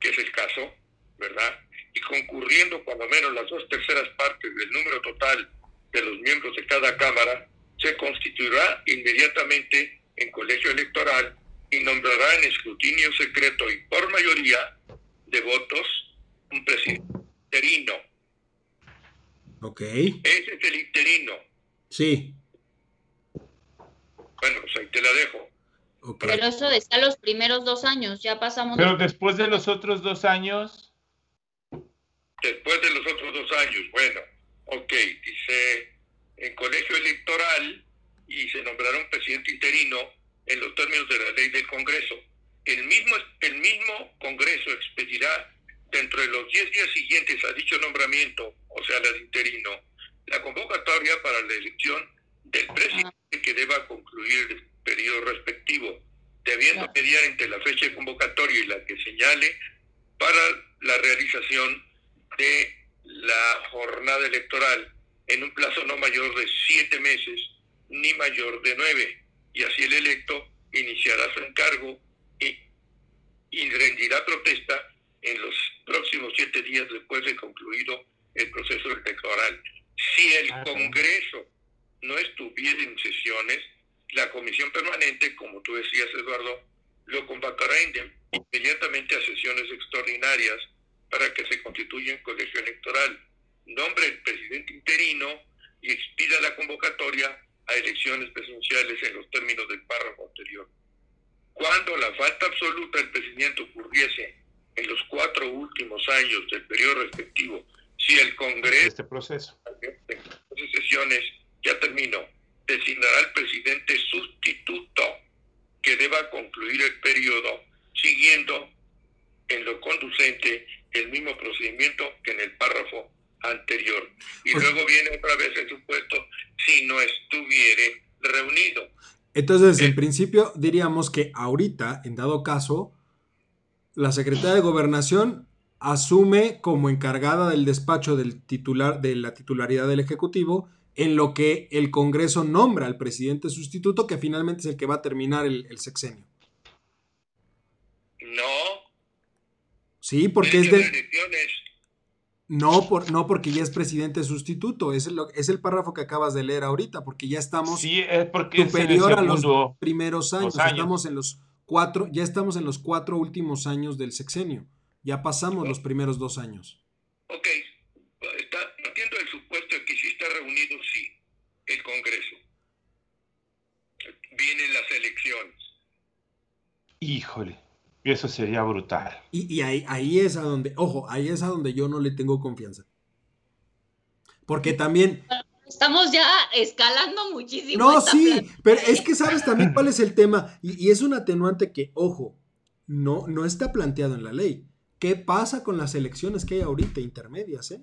que es el caso, ¿verdad? Y concurriendo cuando menos las dos terceras partes del número total de los miembros de cada Cámara, se constituirá inmediatamente en colegio electoral y nombrará en escrutinio secreto y por mayoría de votos un presidente interino. Ok. Ese es el interino. Sí. Bueno, pues ahí te la dejo. Pero eso decía los primeros dos años, ya pasamos. Pero después de los otros dos años. Después de los otros dos años, bueno, ok, dice en colegio electoral y se nombrará un presidente interino en los términos de la ley del Congreso. El mismo, el mismo Congreso expedirá dentro de los 10 días siguientes a dicho nombramiento, o sea, la de interino, la convocatoria para la elección del presidente que deba concluir el periodo respectivo. debiendo mediar entre la fecha de convocatoria y la que señale para la realización de la jornada electoral en un plazo no mayor de siete meses ni mayor de nueve, y así el electo iniciará su encargo y, y rendirá protesta en los próximos siete días después de concluido el proceso electoral. Si el Ah, Congreso no estuviera en sesiones, la comisión permanente, como tú decías, Eduardo, lo convocará inmediatamente a sesiones extraordinarias para que se constituya en colegio electoral, nombre el presidente interino y expida la convocatoria a elecciones presidenciales en los términos del párrafo anterior. Cuando la falta absoluta del presidente ocurriese en los cuatro últimos años del periodo respectivo, si el Congreso Este proceso. sesiones, ya terminó, designará al presidente sustituto que deba concluir el periodo siguiendo en lo conducente el mismo procedimiento que en el párrafo anterior. Y Pues- luego viene otra vez el supuesto si no estuviere reunido. Entonces, en Eh. principio, diríamos que ahorita, en dado caso, la Secretaría de Gobernación asume como encargada del despacho del titular de la titularidad del Ejecutivo, en lo que el Congreso nombra al presidente sustituto, que finalmente es el que va a terminar el, el sexenio. No, Sí, porque es de. No, por, no, porque ya es presidente sustituto. Es el, es el párrafo que acabas de leer ahorita, porque ya estamos Sí, es porque es en el superior a los primeros años. años. Estamos en los cuatro, ya estamos en los cuatro últimos años del sexenio. Ya pasamos los primeros dos años. Ok, está partiendo del supuesto de que si está reunido, sí, el Congreso. Vienen las elecciones. Híjole, eso sería brutal. Y, y ahí, ahí es a donde, ojo, ahí es a donde yo no le tengo confianza. Porque también, Estamos ya escalando muchísimo. no, esta sí, pero es que sabes también cuál es el tema. Y, y es un atenuante que, ojo, no, no está planteado en la ley. ¿Qué pasa con las elecciones que hay ahorita intermedias? eh?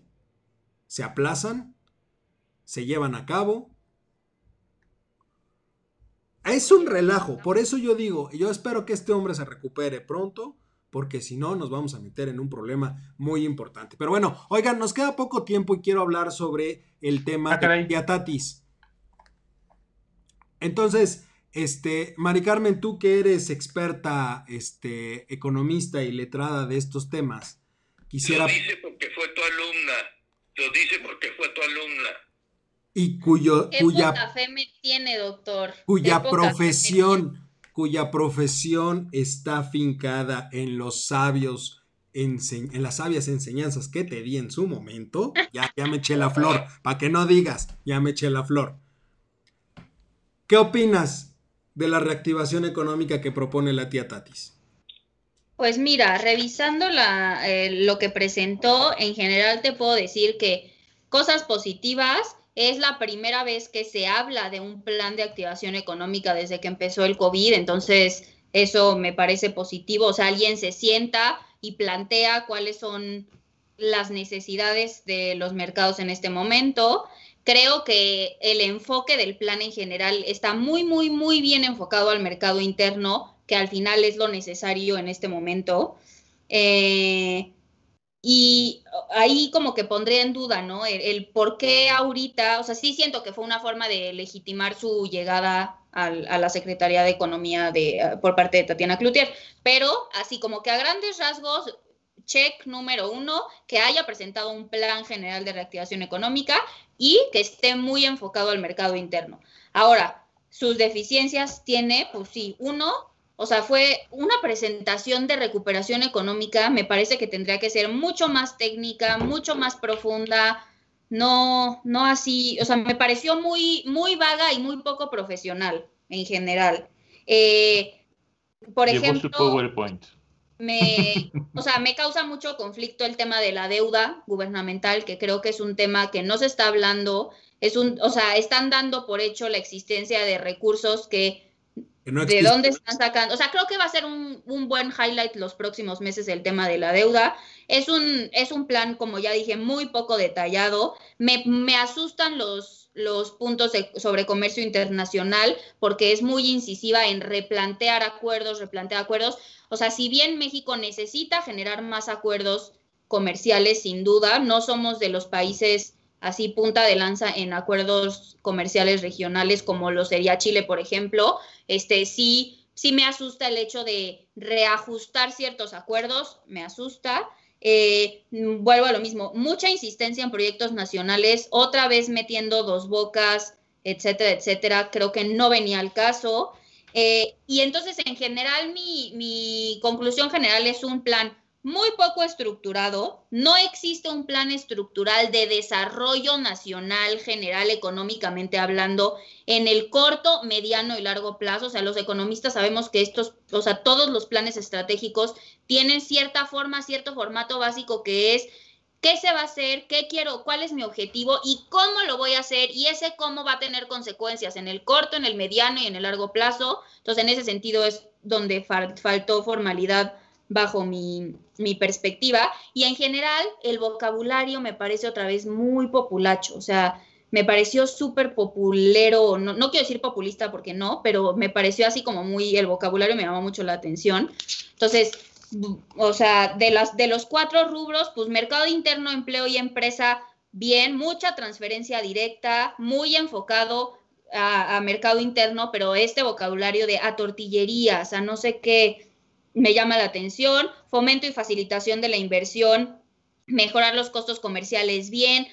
¿Se aplazan? ¿Se llevan a cabo? Es un relajo, por eso yo digo, yo espero que este hombre se recupere pronto, porque si no nos vamos a meter en un problema muy importante. Pero bueno, oigan, nos queda poco tiempo y quiero hablar sobre el tema Ah, de caray. Piatatis. Entonces, este, Mari Carmen, tú que eres experta, este, economista y letrada de estos temas, quisiera Lo dice porque fue tu alumna. Lo dice porque fue tu alumna. Y cuyo, Qué cuya poca fe me tiene, doctor. cuya profesión, cuya profesión está fincada en los sabios, en las sabias enseñanzas que te di en su momento, ya, ya me eché la flor, para que no digas, ya me eché la flor. ¿Qué opinas de la reactivación económica que propone la tía Tatis? Pues mira, revisando la, eh, lo que presentó, en general te puedo decir que cosas positivas, es la primera vez que se habla de un plan de activación económica desde que empezó el COVID, entonces eso me parece positivo, o sea, alguien se sienta y plantea cuáles son las necesidades de los mercados en este momento. Creo que el enfoque del plan en general está muy, muy, muy bien enfocado al mercado interno, que al final es lo necesario en este momento. Eh, y ahí como que pondría en duda, ¿no? El, por qué ahorita, o sea, sí siento que fue una forma de legitimar su llegada al, a la Secretaría de Economía de, uh, por parte de Tatiana Cloutier, pero así como que a grandes rasgos, check número uno, que haya presentado un plan general de reactivación económica y que esté muy enfocado al mercado interno. Ahora, sus deficiencias tiene, pues sí, uno, o sea, fue una presentación de recuperación económica, me parece que tendría que ser mucho más técnica, mucho más profunda, no, no así, o sea, me pareció muy, muy vaga y muy poco profesional en general. Eh, por Llegó ejemplo, su PowerPoint. me, o sea, me causa mucho conflicto el tema de la deuda gubernamental, que creo que es un tema que no se está hablando, es un, o sea, están dando por hecho la existencia de recursos que no ¿De dónde están sacando? O sea, creo que va a ser un, un, buen highlight los próximos meses el tema de la deuda. Es un, es un plan, como ya dije, muy poco detallado. Me, me asustan los, los puntos sobre comercio internacional porque es muy incisiva en replantear acuerdos, replantear acuerdos. O sea, si bien México necesita generar más acuerdos comerciales, sin duda, no somos de los países así punta de lanza en acuerdos comerciales regionales como lo sería Chile, por ejemplo, este sí, sí me asusta el hecho de reajustar ciertos acuerdos, me asusta. Eh, vuelvo a lo mismo, mucha insistencia en proyectos nacionales, otra vez metiendo dos bocas, etcétera, etcétera, creo que no venía al caso. Eh, y entonces, en general, mi, mi conclusión general es un plan muy poco estructurado, no existe un plan estructural de desarrollo nacional general económicamente hablando en el corto, mediano y largo plazo. O sea, los economistas sabemos que estos, o sea, todos los planes estratégicos tienen cierta forma, cierto formato básico que es qué se va a hacer, qué quiero, cuál es mi objetivo y cómo lo voy a hacer y ese cómo va a tener consecuencias en el corto, en el mediano y en el largo plazo. Entonces, en ese sentido es donde faltó formalidad bajo mi, perspectiva. Y en general, el vocabulario me parece otra vez muy populacho, o sea, me pareció súper populero, no, no, quiero decir populista porque no, pero me pareció así como muy, el vocabulario me llamó mucho la atención. Entonces, o sea, de, las, de los cuatro rubros, pues mercado interno, empleo y empresa, bien, mucha transferencia directa, muy enfocado a, a mercado interno, pero este vocabulario de a tortillerías, a no sé qué, me llama la atención, fomento y facilitación de la inversión, mejorar los costos comerciales bien,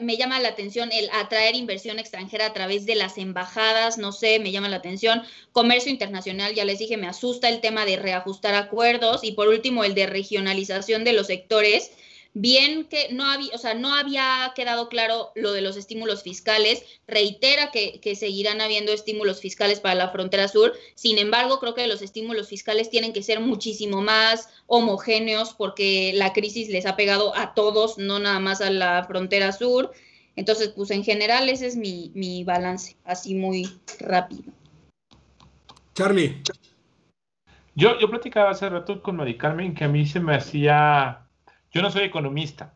me llama la atención el atraer inversión extranjera a través de las embajadas, no sé, me llama la atención, comercio internacional, ya les dije, me asusta el tema de reajustar acuerdos y por último el de regionalización de los sectores bien que no había, o sea, no había quedado claro lo de los estímulos fiscales, reitera que, seguirán habiendo estímulos fiscales para la frontera sur, sin embargo, creo que los estímulos fiscales tienen que ser muchísimo más homogéneos porque la crisis les ha pegado a todos, no nada más a la frontera sur. Entonces, pues en general ese es mi, mi balance, así muy rápido. Charlie. Yo, yo platicaba hace rato con Mari Carmen que a mí se me hacía yo no soy economista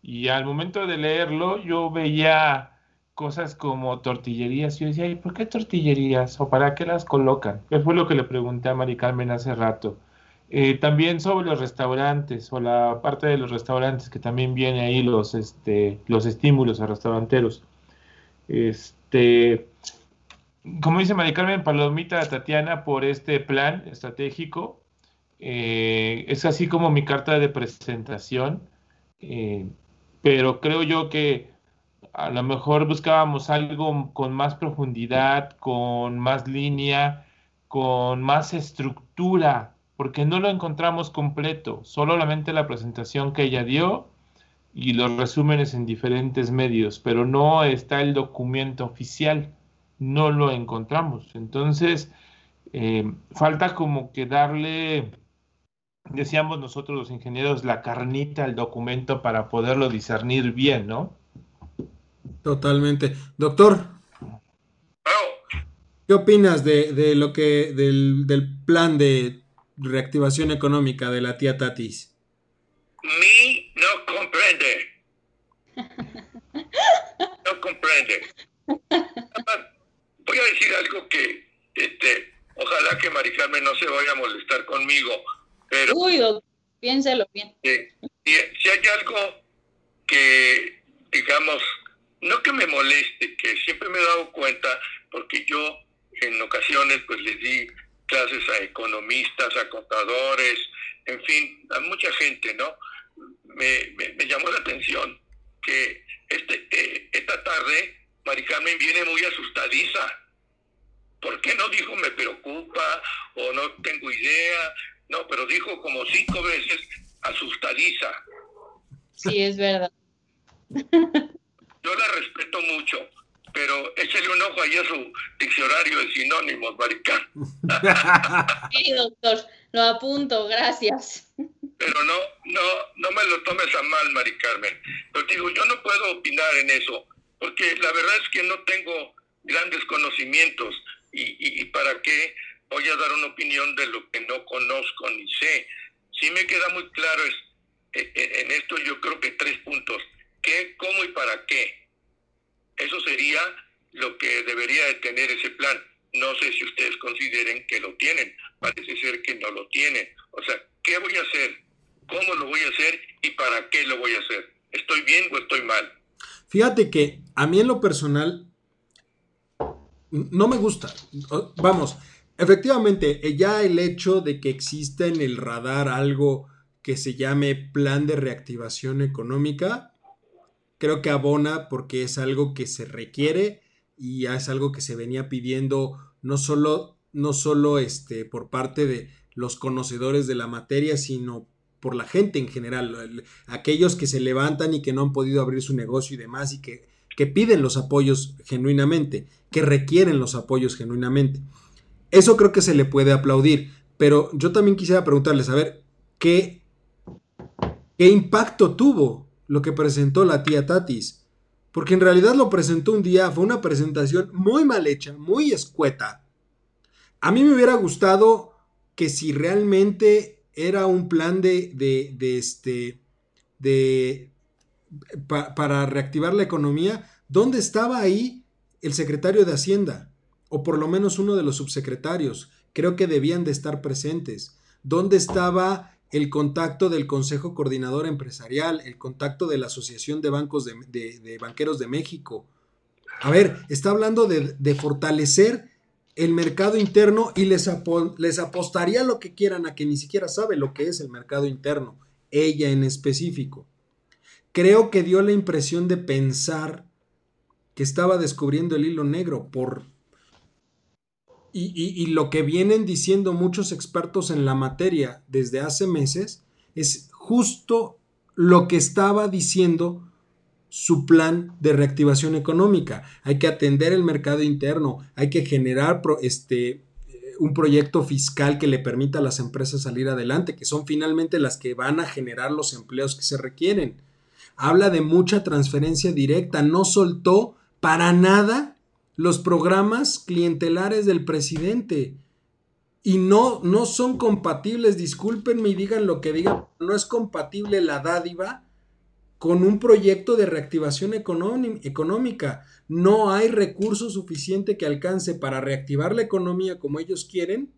y al momento de leerlo yo veía cosas como tortillerías. Yo decía, ¿y por qué tortillerías? ¿O para qué las colocan? Que fue lo que le pregunté a Mari Carmen hace rato. Eh, también sobre los restaurantes o la parte de los restaurantes que también viene ahí los, este, los estímulos a restauranteros. Este, como dice Mari Carmen Palomita Tatiana, por este plan estratégico, eh, es así como mi carta de presentación, eh, pero creo yo que a lo mejor buscábamos algo con más profundidad, con más línea, con más estructura, porque no lo encontramos completo, solamente la presentación que ella dio y los resúmenes en diferentes medios, pero no está el documento oficial, no lo encontramos. Entonces, eh, falta como que darle decíamos nosotros los ingenieros, la carnita al documento para poderlo discernir bien, ¿no? Totalmente. Doctor, ¿qué opinas de, lo que, del, del, plan de reactivación económica de la tía Tatis? Mi no comprende. No comprende. Voy a decir algo que, este, ojalá que Maricarmen no se vaya a molestar conmigo pero, Uy, piénselo bien. si hay algo que, digamos, no que me moleste, que siempre me he dado cuenta, porque yo en ocasiones pues les di clases a economistas, a contadores, en fin, a mucha gente, ¿no? Me, me, llamó la atención que este, eh, esta tarde Mari Carmen viene muy asustadiza. ¿Por qué no dijo me preocupa o no tengo idea? No, pero dijo como cinco veces asustadiza. Sí, es verdad. Yo la respeto mucho, pero échale un ojo ahí a su diccionario de sinónimos, Maricán. sí, doctor, lo apunto, gracias. Pero no, no, no me lo tomes a mal, Mari Carmen. Pero digo, yo no puedo opinar en eso, porque la verdad es que no tengo grandes conocimientos. ¿Y, y para qué? Voy a dar una opinión de lo que no conozco ni sé. Sí me queda muy claro es, e, e, en esto yo creo que tres puntos. ¿Qué, cómo y para qué? Eso sería lo que debería de tener ese plan. No sé si ustedes consideren que lo tienen. Parece ser que no lo tienen. O sea, ¿qué voy a hacer? ¿Cómo lo voy a hacer? ¿Y para qué lo voy a hacer? ¿Estoy bien o estoy mal? Fíjate que a mí en lo personal no me gusta. Vamos, efectivamente, ya el hecho de que exista en el radar algo que se llame plan de reactivación económica, creo que abona porque es algo que se requiere y es algo que se venía pidiendo no solo, no solo este, por parte de los conocedores de la materia, sino por la gente en general, aquellos que se levantan y que no han podido abrir su negocio y demás y que, que piden los apoyos genuinamente, que requieren los apoyos genuinamente. Eso creo que se le puede aplaudir, pero yo también quisiera preguntarles, a ver, ¿qué ¿Qué impacto tuvo lo que presentó la tía Tatis? Porque en realidad lo presentó un día, fue una presentación muy mal hecha, muy escueta. A mí me hubiera gustado que si realmente era un plan de, de, este, de, para reactivar la economía, ¿dónde estaba ahí el secretario de Hacienda? O por lo menos uno de los subsecretarios. Creo que debían de estar presentes. ¿Dónde estaba el contacto del Consejo Coordinador Empresarial, el contacto de la Asociación de Bancos de, Banqueros de México. A ver, está hablando de, fortalecer el mercado interno y les, les apostaría lo que quieran a que ni siquiera sabe lo que es el mercado interno, ella en específico. Creo que dio la impresión de pensar que estaba descubriendo el hilo negro por y, lo que vienen diciendo muchos expertos en la materia desde hace meses es justo lo que estaba diciendo su plan de reactivación económica. Hay que atender el mercado interno, hay que generar este, un proyecto fiscal que le permita a las empresas salir adelante, que son finalmente las que van a generar los empleos que se requieren. Habla de mucha transferencia directa, no soltó para nada los programas clientelares del presidente. Y no, no son compatibles, discúlpenme y digan lo que digan, no es compatible la dádiva con un proyecto de reactivación económica. No hay recurso suficiente que alcance para reactivar la economía como ellos quieren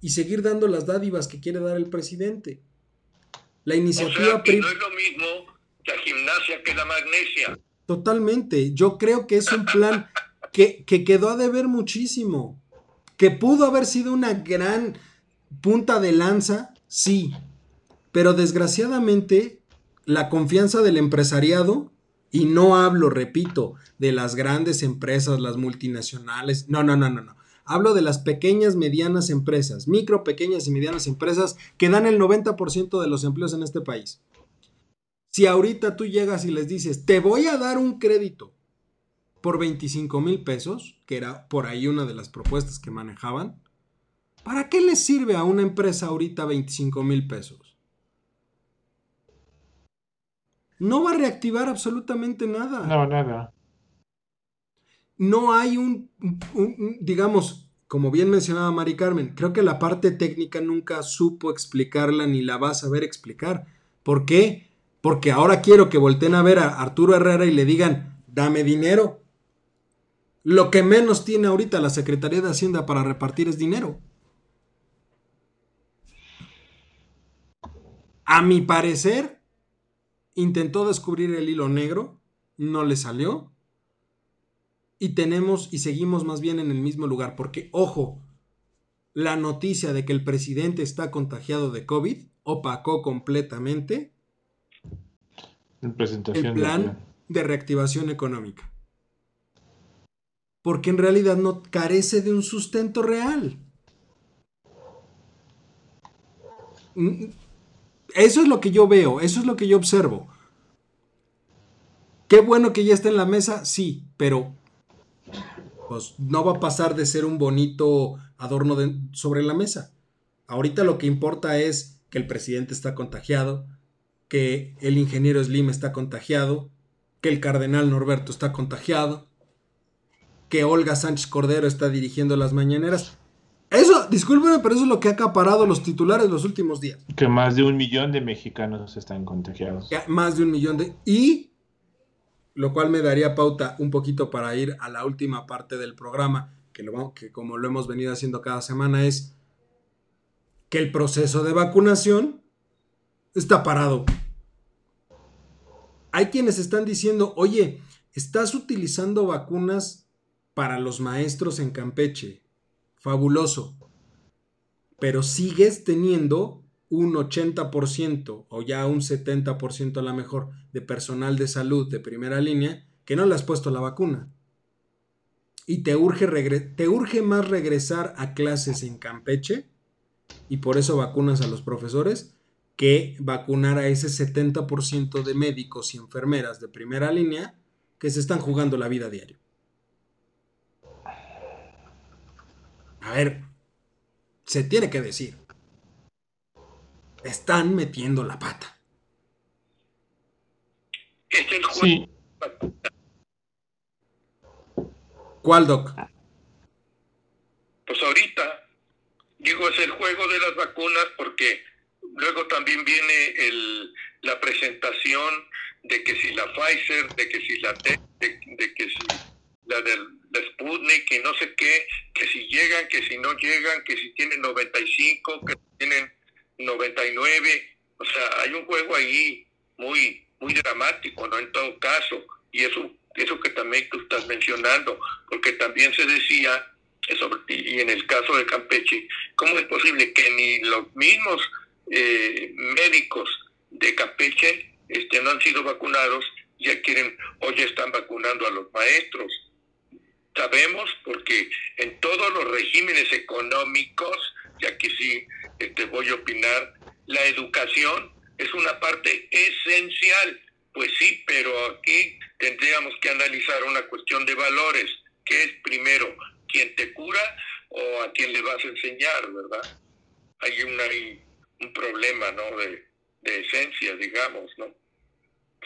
y seguir dando las dádivas que quiere dar el presidente. La iniciativa... no es lo mismo que la gimnasia que la magnesia. Totalmente. Yo creo que es un plan que, quedó a deber muchísimo, que pudo haber sido una gran punta de lanza, sí, pero desgraciadamente la confianza del empresariado, y no hablo, repito, de las grandes empresas, las multinacionales, no, no, no, no, no. Hablo de las pequeñas, medianas empresas, micro, pequeñas y medianas empresas que dan el 90% de los empleos en este país. Si ahorita tú llegas y les dices, te voy a dar un crédito por 25 mil pesos, que era por ahí una de las propuestas que manejaban, ¿para qué le sirve a una empresa ahorita 25 mil pesos? No va a reactivar absolutamente nada. No, nada. No hay un, digamos, como bien mencionaba Mari Carmen, creo que la parte técnica nunca supo explicarla ni la va a saber explicar. ¿Por qué? Porque ahora quiero que volteen a ver a Arturo Herrera y le digan, dame dinero. Lo que menos tiene ahorita la Secretaría de Hacienda para repartir es dinero. A mi parecer, intentó descubrir el hilo negro, no le salió. Y tenemos y seguimos más bien en el mismo lugar, porque ojo, la noticia de que el presidente está contagiado de COVID opacó completamente el plan de reactivación económica porque en realidad no carece de un sustento real. Mm, eso es lo que yo veo, eso es lo que yo observo. Qué bueno que ya está en la mesa, sí, pero pues no va a pasar de ser un bonito adorno sobre la mesa. Ahorita lo que importa es que el presidente está contagiado, que el ingeniero Slim está contagiado, que el cardenal Norberto está contagiado, que Olga Sánchez Cordero está dirigiendo las mañaneras. Eso, discúlpeme, pero eso es lo que ha acaparado los titulares los últimos días. Que más de un millón de mexicanos están contagiados. más de un millón de... Y lo cual me daría pauta un poquito para ir a la última parte del programa, que, lo, que como lo hemos venido haciendo cada semana, es que el proceso de vacunación está parado. Hay quienes están diciendo, oye, estás utilizando vacunas para los maestros en Campeche. Fabuloso. Pero sigues teniendo un 80% o ya un 70% a la mejor de personal de salud de primera línea que no le has puesto la vacuna. Y te urge, te urge más regresar a clases en Campeche y por eso vacunas a los profesores que vacunar a ese 70% de médicos y enfermeras de primera línea que se están jugando la vida diario. A ver, se tiene que decir. Están metiendo la pata. Sí. ¿Cuál, Doc? Pues ahorita, digo, es el juego de las vacunas porque luego también viene el, la presentación de que si la Pfizer, de que si la de, de que si la del Sputnik y no sé qué, que si llegan, que si no llegan, que si tienen 95, que tienen 99, o sea, hay un juego ahí muy muy dramático, ¿no? En todo caso, y eso eso que también tú estás mencionando, porque también se decía, y en el caso de Campeche, ¿cómo es posible que ni los mismos eh, médicos de Campeche este, no han sido vacunados, ya quieren ya están vacunando a los maestros? Sabemos porque en todos los regímenes económicos, ya que sí este, voy a opinar, la educación es una parte esencial. Pues sí, pero aquí tendríamos que analizar una cuestión de valores. ¿Qué es primero? ¿Quién te cura o a quién le vas a enseñar, verdad? Hay, una, un problema, ¿no? De, de esencia, digamos, ¿no?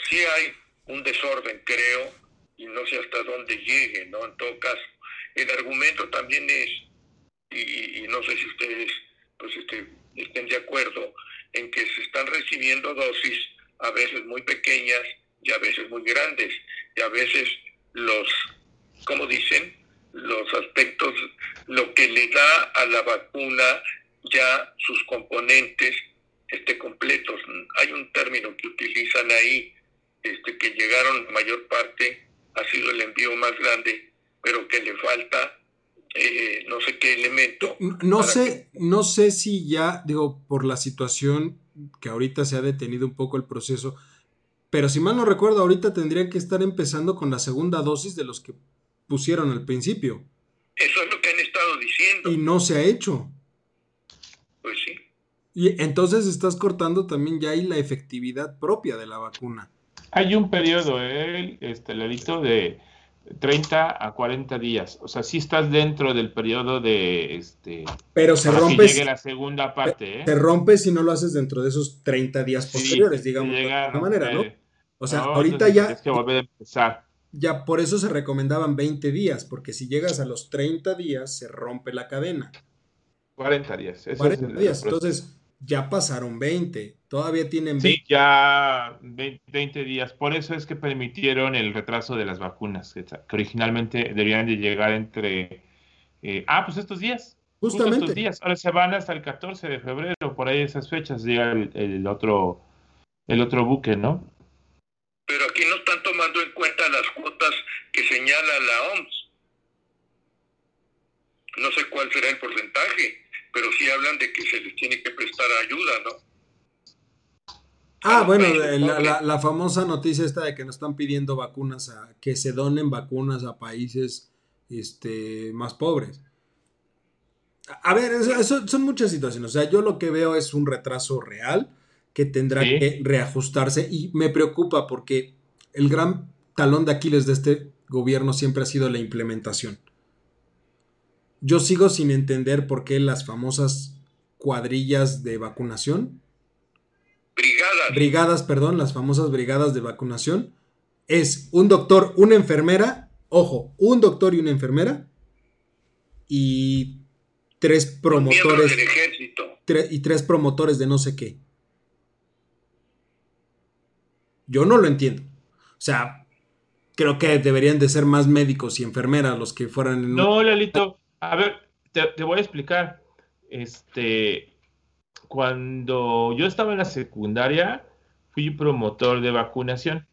Sí hay un desorden, creo, y no sé hasta dónde llegue, ¿no? En todo caso, el argumento también es, y, no sé si ustedes pues este, estén de acuerdo, en que se están recibiendo dosis a veces muy pequeñas y a veces muy grandes, y a veces los, como dicen, los aspectos, lo que le da a la vacuna ya sus componentes este, completos. Hay un término que utilizan ahí, este, que llegaron mayor parte ha sido el envío más grande, pero que le falta eh, no sé qué elemento. No sé, no sé si ya, digo, por la situación que ahorita se ha detenido un poco el proceso, pero si mal no recuerdo, ahorita tendrían que estar empezando con la segunda dosis de los que pusieron al principio. Eso es lo que han estado diciendo. Y no se ha hecho. Pues sí. Y entonces estás cortando también ya ahí la efectividad propia de la vacuna. Hay un periodo, ¿eh? este, Lalito, de 30 a 40 días. O sea, sí estás dentro del periodo de este. Pero se rompe. llegue la segunda parte, ¿eh? Se rompe si no lo haces dentro de esos 30 días posteriores, digamos, de alguna manera, ¿no? O sea, ahorita ya. Tienes que volver a empezar. Ya por eso se recomendaban 20 días, porque si llegas a los 30 días, se rompe la cadena. 40 días. 40 días. Entonces, ya pasaron 20, todavía tienen 20. Sí, ya 20 días. Por eso es que permitieron el retraso de las vacunas, que, originalmente debían de llegar entre... Eh, ah, pues estos días. Justamente. estos días. Ahora se van hasta el 14 de febrero, por ahí esas fechas llega el, otro, el otro buque, ¿no? Pero aquí no están tomando en cuenta las cuotas que señala la OMS. No sé cuál será el porcentaje pero sí hablan de que se les tiene que prestar ayuda, ¿no? Ah, bueno, la, famosa noticia esta de que nos están pidiendo vacunas a que se donen vacunas a países este, más pobres. A ver, eso, son muchas situaciones. O sea, yo lo que veo es un retraso real que tendrá que reajustarse y me preocupa porque el gran talón de Aquiles de este gobierno siempre ha sido la implementación. Yo sigo sin entender por qué las famosas cuadrillas de vacunación. Brigadas. Brigadas, perdón, las famosas brigadas de vacunación. Es un doctor, una enfermera, ojo, un doctor y una enfermera. Y tres promotores. Del ejército. y tres promotores de no sé qué. Yo no lo entiendo. O sea, creo que deberían de ser más médicos y enfermeras los que fueran en No, Lalito, a ver, te, voy a explicar. Este, cuando yo estaba en la secundaria, fui promotor de vacunación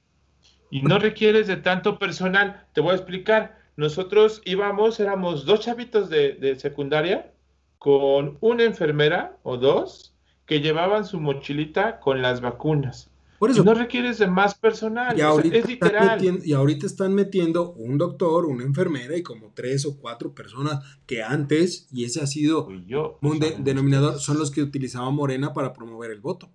y no requieres de tanto personal. Te voy a explicar. Nosotros íbamos, éramos dos chavitos de, de secundaria con una enfermera o dos que llevaban su mochilita con las vacunas. Por eso, Y no requieres de más personal. y, o sea, ahorita es están literal. metiendo, y ahorita están metiendo un doctor, una enfermera y como tres o cuatro personas que antes, y ese ha sido yo, un de- denominador, ustedes. son los que utilizaba Morena para promover el voto.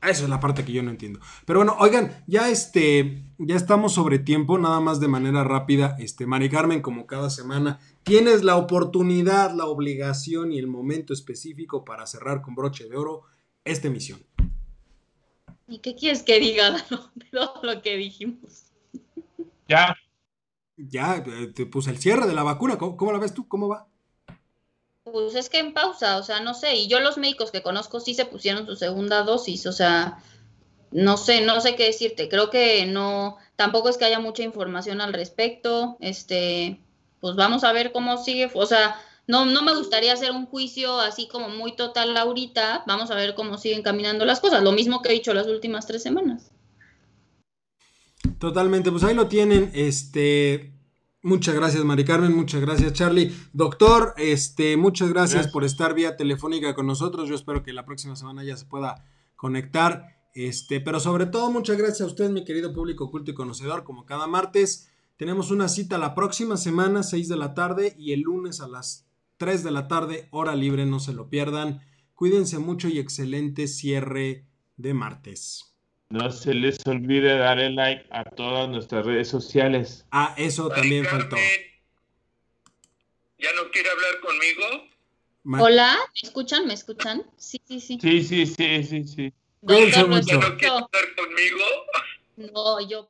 Esa es la parte que yo no entiendo. Pero bueno, oigan, ya este, ya estamos sobre tiempo, nada más de manera rápida. Este, Mari Carmen, como cada semana, tienes la oportunidad, la obligación y el momento específico para cerrar con broche de oro esta emisión. ¿Y qué quieres que diga de todo lo que dijimos? Ya, Ya, te puse el cierre de la vacuna. ¿Cómo, cómo la ves tú? ¿Cómo va? Pues es que en pausa, o sea, no sé. Y yo los médicos que conozco sí se pusieron su segunda dosis, o sea, no sé, no sé qué decirte. Creo que no, tampoco es que haya mucha información al respecto. Este, pues vamos a ver cómo sigue. O sea, no, no me gustaría hacer un juicio así como muy total ahorita. Vamos a ver cómo siguen caminando las cosas. Lo mismo que he dicho las últimas tres semanas. Totalmente, pues ahí lo tienen. Este, muchas gracias, Mari Carmen, muchas gracias, Charlie. Doctor, este, muchas gracias, Gracias. por estar vía telefónica con nosotros. Yo espero que la próxima semana ya se pueda conectar. Este, pero sobre todo, muchas gracias a usted, mi querido público culto y conocedor. Como cada martes, tenemos una cita la próxima semana, 6 de la tarde, y el lunes a las 3 de la tarde, hora libre, no se lo pierdan. Cuídense mucho y excelente cierre de martes. no se les olvide darle like a todas nuestras redes sociales. Ah, eso Mari también faltó. ¿Ya no quiere hablar conmigo? Ma- Hola, ¿me escuchan? ¿Me escuchan? Sí, sí, sí. Sí, sí, sí, sí, sí. Cuídense mucho. ¿Ya no quiere hablar conmigo? No, yo